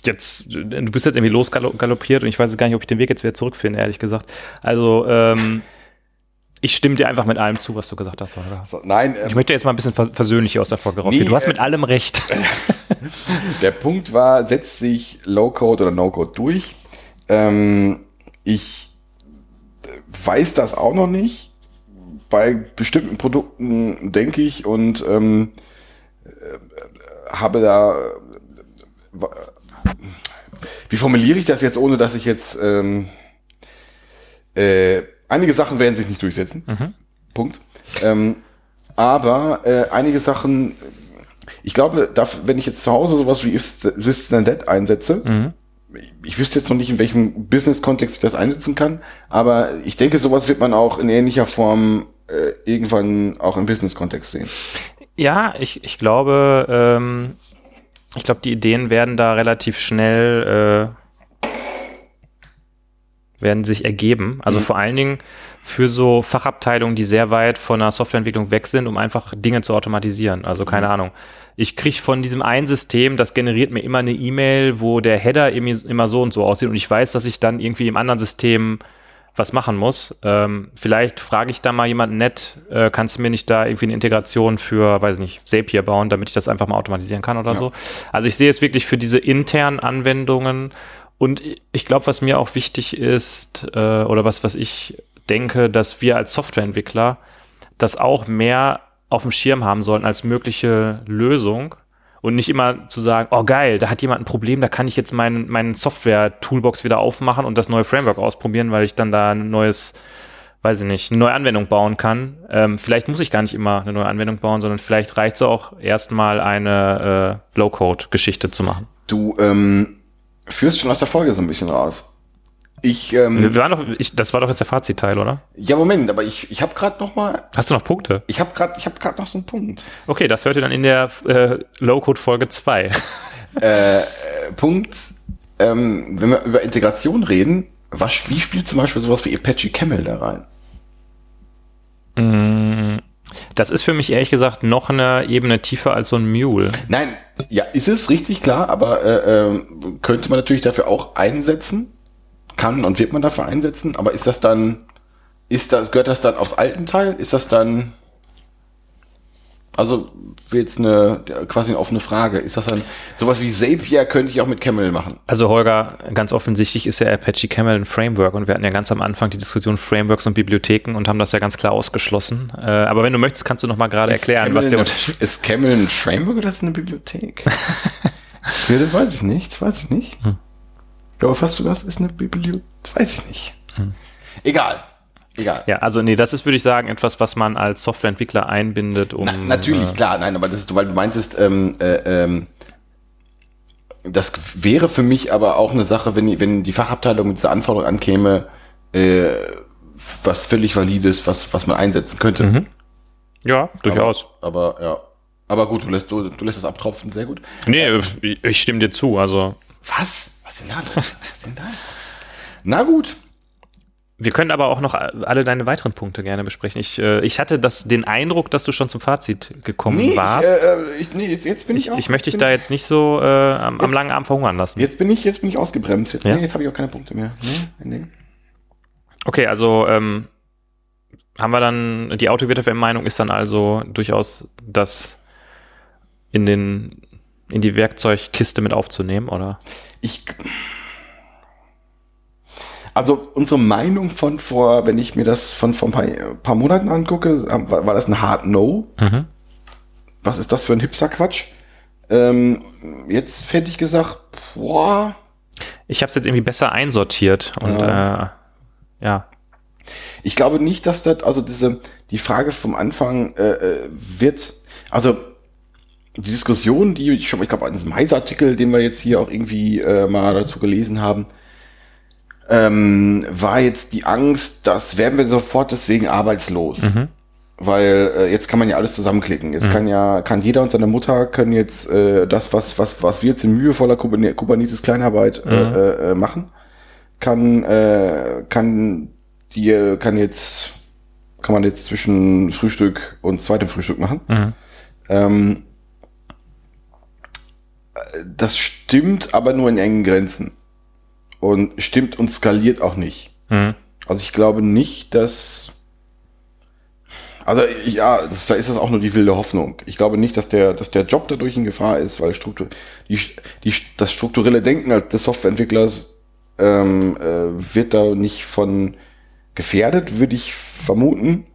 jetzt, du bist jetzt irgendwie losgaloppiert und ich weiß jetzt gar nicht, ob ich den Weg jetzt wieder zurückfinde, ehrlich gesagt. Also, ähm, ich stimme dir einfach mit allem zu, was du gesagt hast, Holger. So, nein. Ähm, ich möchte jetzt mal ein bisschen versöhnlich aus der Folge rausgehen. Nee, du hast mit äh, allem recht. der Punkt war, setzt sich Low-Code oder No-Code durch? Ähm, ich weiß das auch noch nicht. Bei bestimmten Produkten denke ich und ähm, äh, habe da. Äh, wie formuliere ich das jetzt, ohne dass ich jetzt. Ähm, äh, einige Sachen werden sich nicht durchsetzen. Mhm. Punkt. Ähm, aber äh, einige Sachen, ich glaube, darf, wenn ich jetzt zu Hause sowas wie If This Then That einsetze, mhm ich wüsste jetzt noch nicht, in welchem Business-Kontext ich das einsetzen kann, aber ich denke, sowas wird man auch in ähnlicher Form äh, irgendwann auch im Business-Kontext sehen. Ja, ich, ich glaube, ähm, ich glaube, die Ideen werden da relativ schnell äh, werden sich ergeben. Also mhm. vor allen Dingen für so Fachabteilungen, die sehr weit von der Softwareentwicklung weg sind, um einfach Dinge zu automatisieren. Also keine mhm. Ahnung ich kriege von diesem einen System, das generiert mir immer eine E-Mail, wo der Header immer so und so aussieht und ich weiß, dass ich dann irgendwie im anderen System was machen muss. Ähm, vielleicht frage ich da mal jemanden nett, äh, kannst du mir nicht da irgendwie eine Integration für, weiß nicht, Zapier bauen, damit ich das einfach mal automatisieren kann oder ja. so. Also ich sehe es wirklich für diese internen Anwendungen und ich glaube, was mir auch wichtig ist äh, oder was, was ich denke, dass wir als Softwareentwickler das auch mehr auf dem Schirm haben sollten als mögliche Lösung und nicht immer zu sagen, oh geil, da hat jemand ein Problem, da kann ich jetzt meinen mein Software-Toolbox wieder aufmachen und das neue Framework ausprobieren, weil ich dann da ein neues, weiß ich nicht, eine neue Anwendung bauen kann. Ähm, vielleicht muss ich gar nicht immer eine neue Anwendung bauen, sondern vielleicht reicht es auch erstmal eine äh, Low-Code-Geschichte zu machen. Du ähm, führst schon aus der Folge so ein bisschen raus. Ich, ähm, Wir waren doch, ich, das war doch jetzt der Fazitteil, oder? Ja, Moment, aber ich, ich habe gerade noch mal. Hast du noch Punkte? Ich habe gerade, ich habe gerade noch so einen Punkt. Okay, das hört ihr dann in der äh, Low-Code Folge 2. äh, äh, Punkt, ähm, wenn wir über Integration reden, was, wie spielt zum Beispiel sowas wie Apache Camel da rein? Mm, das ist für mich ehrlich gesagt noch eine Ebene tiefer als so ein Mule. Nein, ja, ist es richtig klar, aber äh, äh, könnte man natürlich dafür auch einsetzen kann und wird man dafür einsetzen, aber ist das dann, ist das, gehört das dann aufs alten Teil? Ist das dann, also jetzt eine quasi eine offene Frage. Ist das dann sowas wie Zapier könnte ich auch mit Camel machen? Also Holger, ganz offensichtlich ist ja Apache Camel ein Framework und wir hatten ja ganz am Anfang die Diskussion Frameworks und Bibliotheken und haben das ja ganz klar ausgeschlossen. Äh, aber wenn du möchtest, kannst du noch mal gerade erklären, Camel was der Unterschied ist. Ist Camel ein Framework oder ist eine Bibliothek? ja, das weiß ich nicht, das weiß ich nicht. Hm. Aber fast sogar, ist eine Bibliothek, weiß ich nicht. Hm. Egal. Egal. Ja, also nee, das ist, würde ich sagen, etwas, was man als Softwareentwickler einbindet, um. Na, natürlich, äh, klar, nein, aber das ist, weil du meintest, ähm, äh, ähm, das wäre für mich aber auch eine Sache, wenn, wenn die Fachabteilung mit dieser Anforderung ankäme, äh, was völlig valides, was, was man einsetzen könnte. Mhm. Ja, durchaus. Aber, aber, ja. Aber gut, du lässt, du, du lässt es abtropfen, sehr gut. Nee, ich stimme dir zu, also. Was? Was denn da Was denn da Na gut. Wir können aber auch noch alle deine weiteren Punkte gerne besprechen. Ich, äh, ich hatte das, den Eindruck, dass du schon zum Fazit gekommen nee, warst. Ich, äh, äh, ich, nee, jetzt, jetzt bin ich, ich auch. Ich möchte dich da jetzt nicht so äh, am, jetzt, am, langen Arm verhungern lassen. Jetzt bin ich, jetzt bin ich ausgebremst. Jetzt, ja? nee, jetzt habe ich auch keine Punkte mehr. Nee. Okay, also ähm, haben wir dann, die Autowirte-Meinung ist dann also durchaus das in den in die Werkzeugkiste mit aufzunehmen, oder? Ich. Also unsere Meinung von vor, wenn ich mir das von vor ein paar, paar Monaten angucke, war, war, das ein Hard No. Mhm. Was ist das für ein Hipster-Quatsch? Ähm, jetzt hätte ich gesagt, boah. Ich habe es jetzt irgendwie besser einsortiert und ja. Äh, ja. Ich glaube nicht, dass das, also diese, die Frage vom Anfang äh, äh wird, also die Diskussion, die ich schon, ich glaube, an diesem Mais-Artikel, den wir jetzt hier auch irgendwie äh, mal dazu gelesen haben, ähm, war jetzt die Angst, dass werden wir sofort deswegen arbeitslos. Mhm. weil äh, jetzt kann man ja alles zusammenklicken. Jetzt kann ja, kann jeder und seine Mutter können jetzt äh, das, was, was, was wir jetzt in mühevoller Kuberne- Kubernetes Kleinarbeit äh, äh, äh, machen, kann, äh, kann die, kann jetzt, kann man jetzt zwischen Frühstück und zweitem Frühstück machen. Mhm. Ähm, äh, das stimmt aber nur in engen Grenzen. Und stimmt und skaliert auch nicht. Mhm. Also ich glaube nicht, dass. Also ja, das, vielleicht ist das auch nur die wilde Hoffnung. Ich glaube nicht, dass der, dass der Job dadurch in Gefahr ist, weil Struktur, die, die, das strukturelle Denken des Softwareentwicklers ähm, äh, wird da nicht von gefährdet, würde ich vermuten.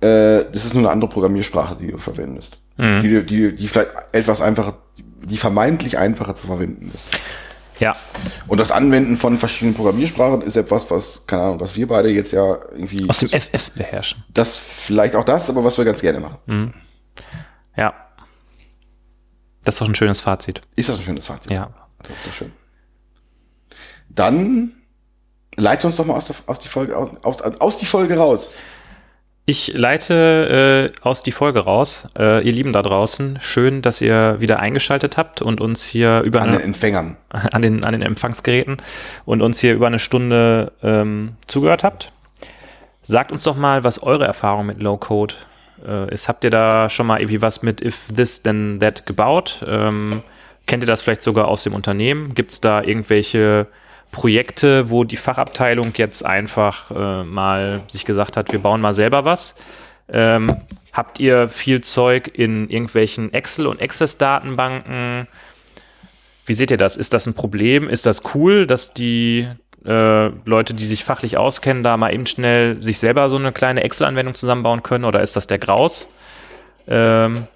Äh, das ist nur eine andere Programmiersprache, die du verwendest. Mhm. Die, die, die vielleicht etwas einfacher, die vermeintlich einfacher zu verwenden ist. Ja, Und das Anwenden von verschiedenen Programmiersprachen ist etwas, was, keine Ahnung, was wir beide jetzt ja irgendwie, aus dem FF beherrschen. das vielleicht auch das, aber was wir ganz gerne machen. Ja. Das ist doch ein schönes Fazit. Ist das ein schönes Fazit? Ja. Das ist doch schön. Dann leite uns doch mal aus, der, aus, die, Folge, aus, aus die Folge raus. Ich leite äh, aus die Folge raus. Äh, ihr Lieben da draußen, schön, dass ihr wieder eingeschaltet habt und uns hier über An eine, den Empfängern. an, den, an den Empfangsgeräten und uns hier über eine Stunde ähm, zugehört habt. Sagt uns doch mal, was eure Erfahrung mit Low-Code äh, ist. Habt ihr da schon mal irgendwie was mit If This Then That gebaut? Ähm, kennt ihr das vielleicht sogar aus dem Unternehmen? Gibt es da irgendwelche Projekte, wo die Fachabteilung jetzt einfach äh, mal sich gesagt hat, wir bauen mal selber was? Ähm, habt ihr viel Zeug in irgendwelchen Excel- und Access-Datenbanken? Wie seht ihr das? Ist das ein Problem? Ist das cool, dass die äh, Leute, die sich fachlich auskennen, da mal eben schnell sich selber so eine kleine Excel-Anwendung zusammenbauen können? Oder ist das der Graus? Ähm,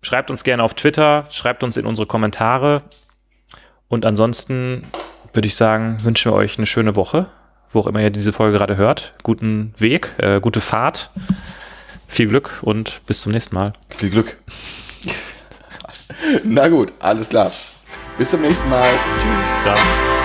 schreibt uns gerne auf Twitter, schreibt uns in unsere Kommentare. Und ansonsten würde ich sagen, wünschen wir euch eine schöne Woche, wo auch immer ihr diese Folge gerade hört. Guten Weg, äh, gute Fahrt, viel Glück und bis zum nächsten Mal. Viel Glück. Na gut, alles klar. Bis zum nächsten Mal. Tschüss. Ciao.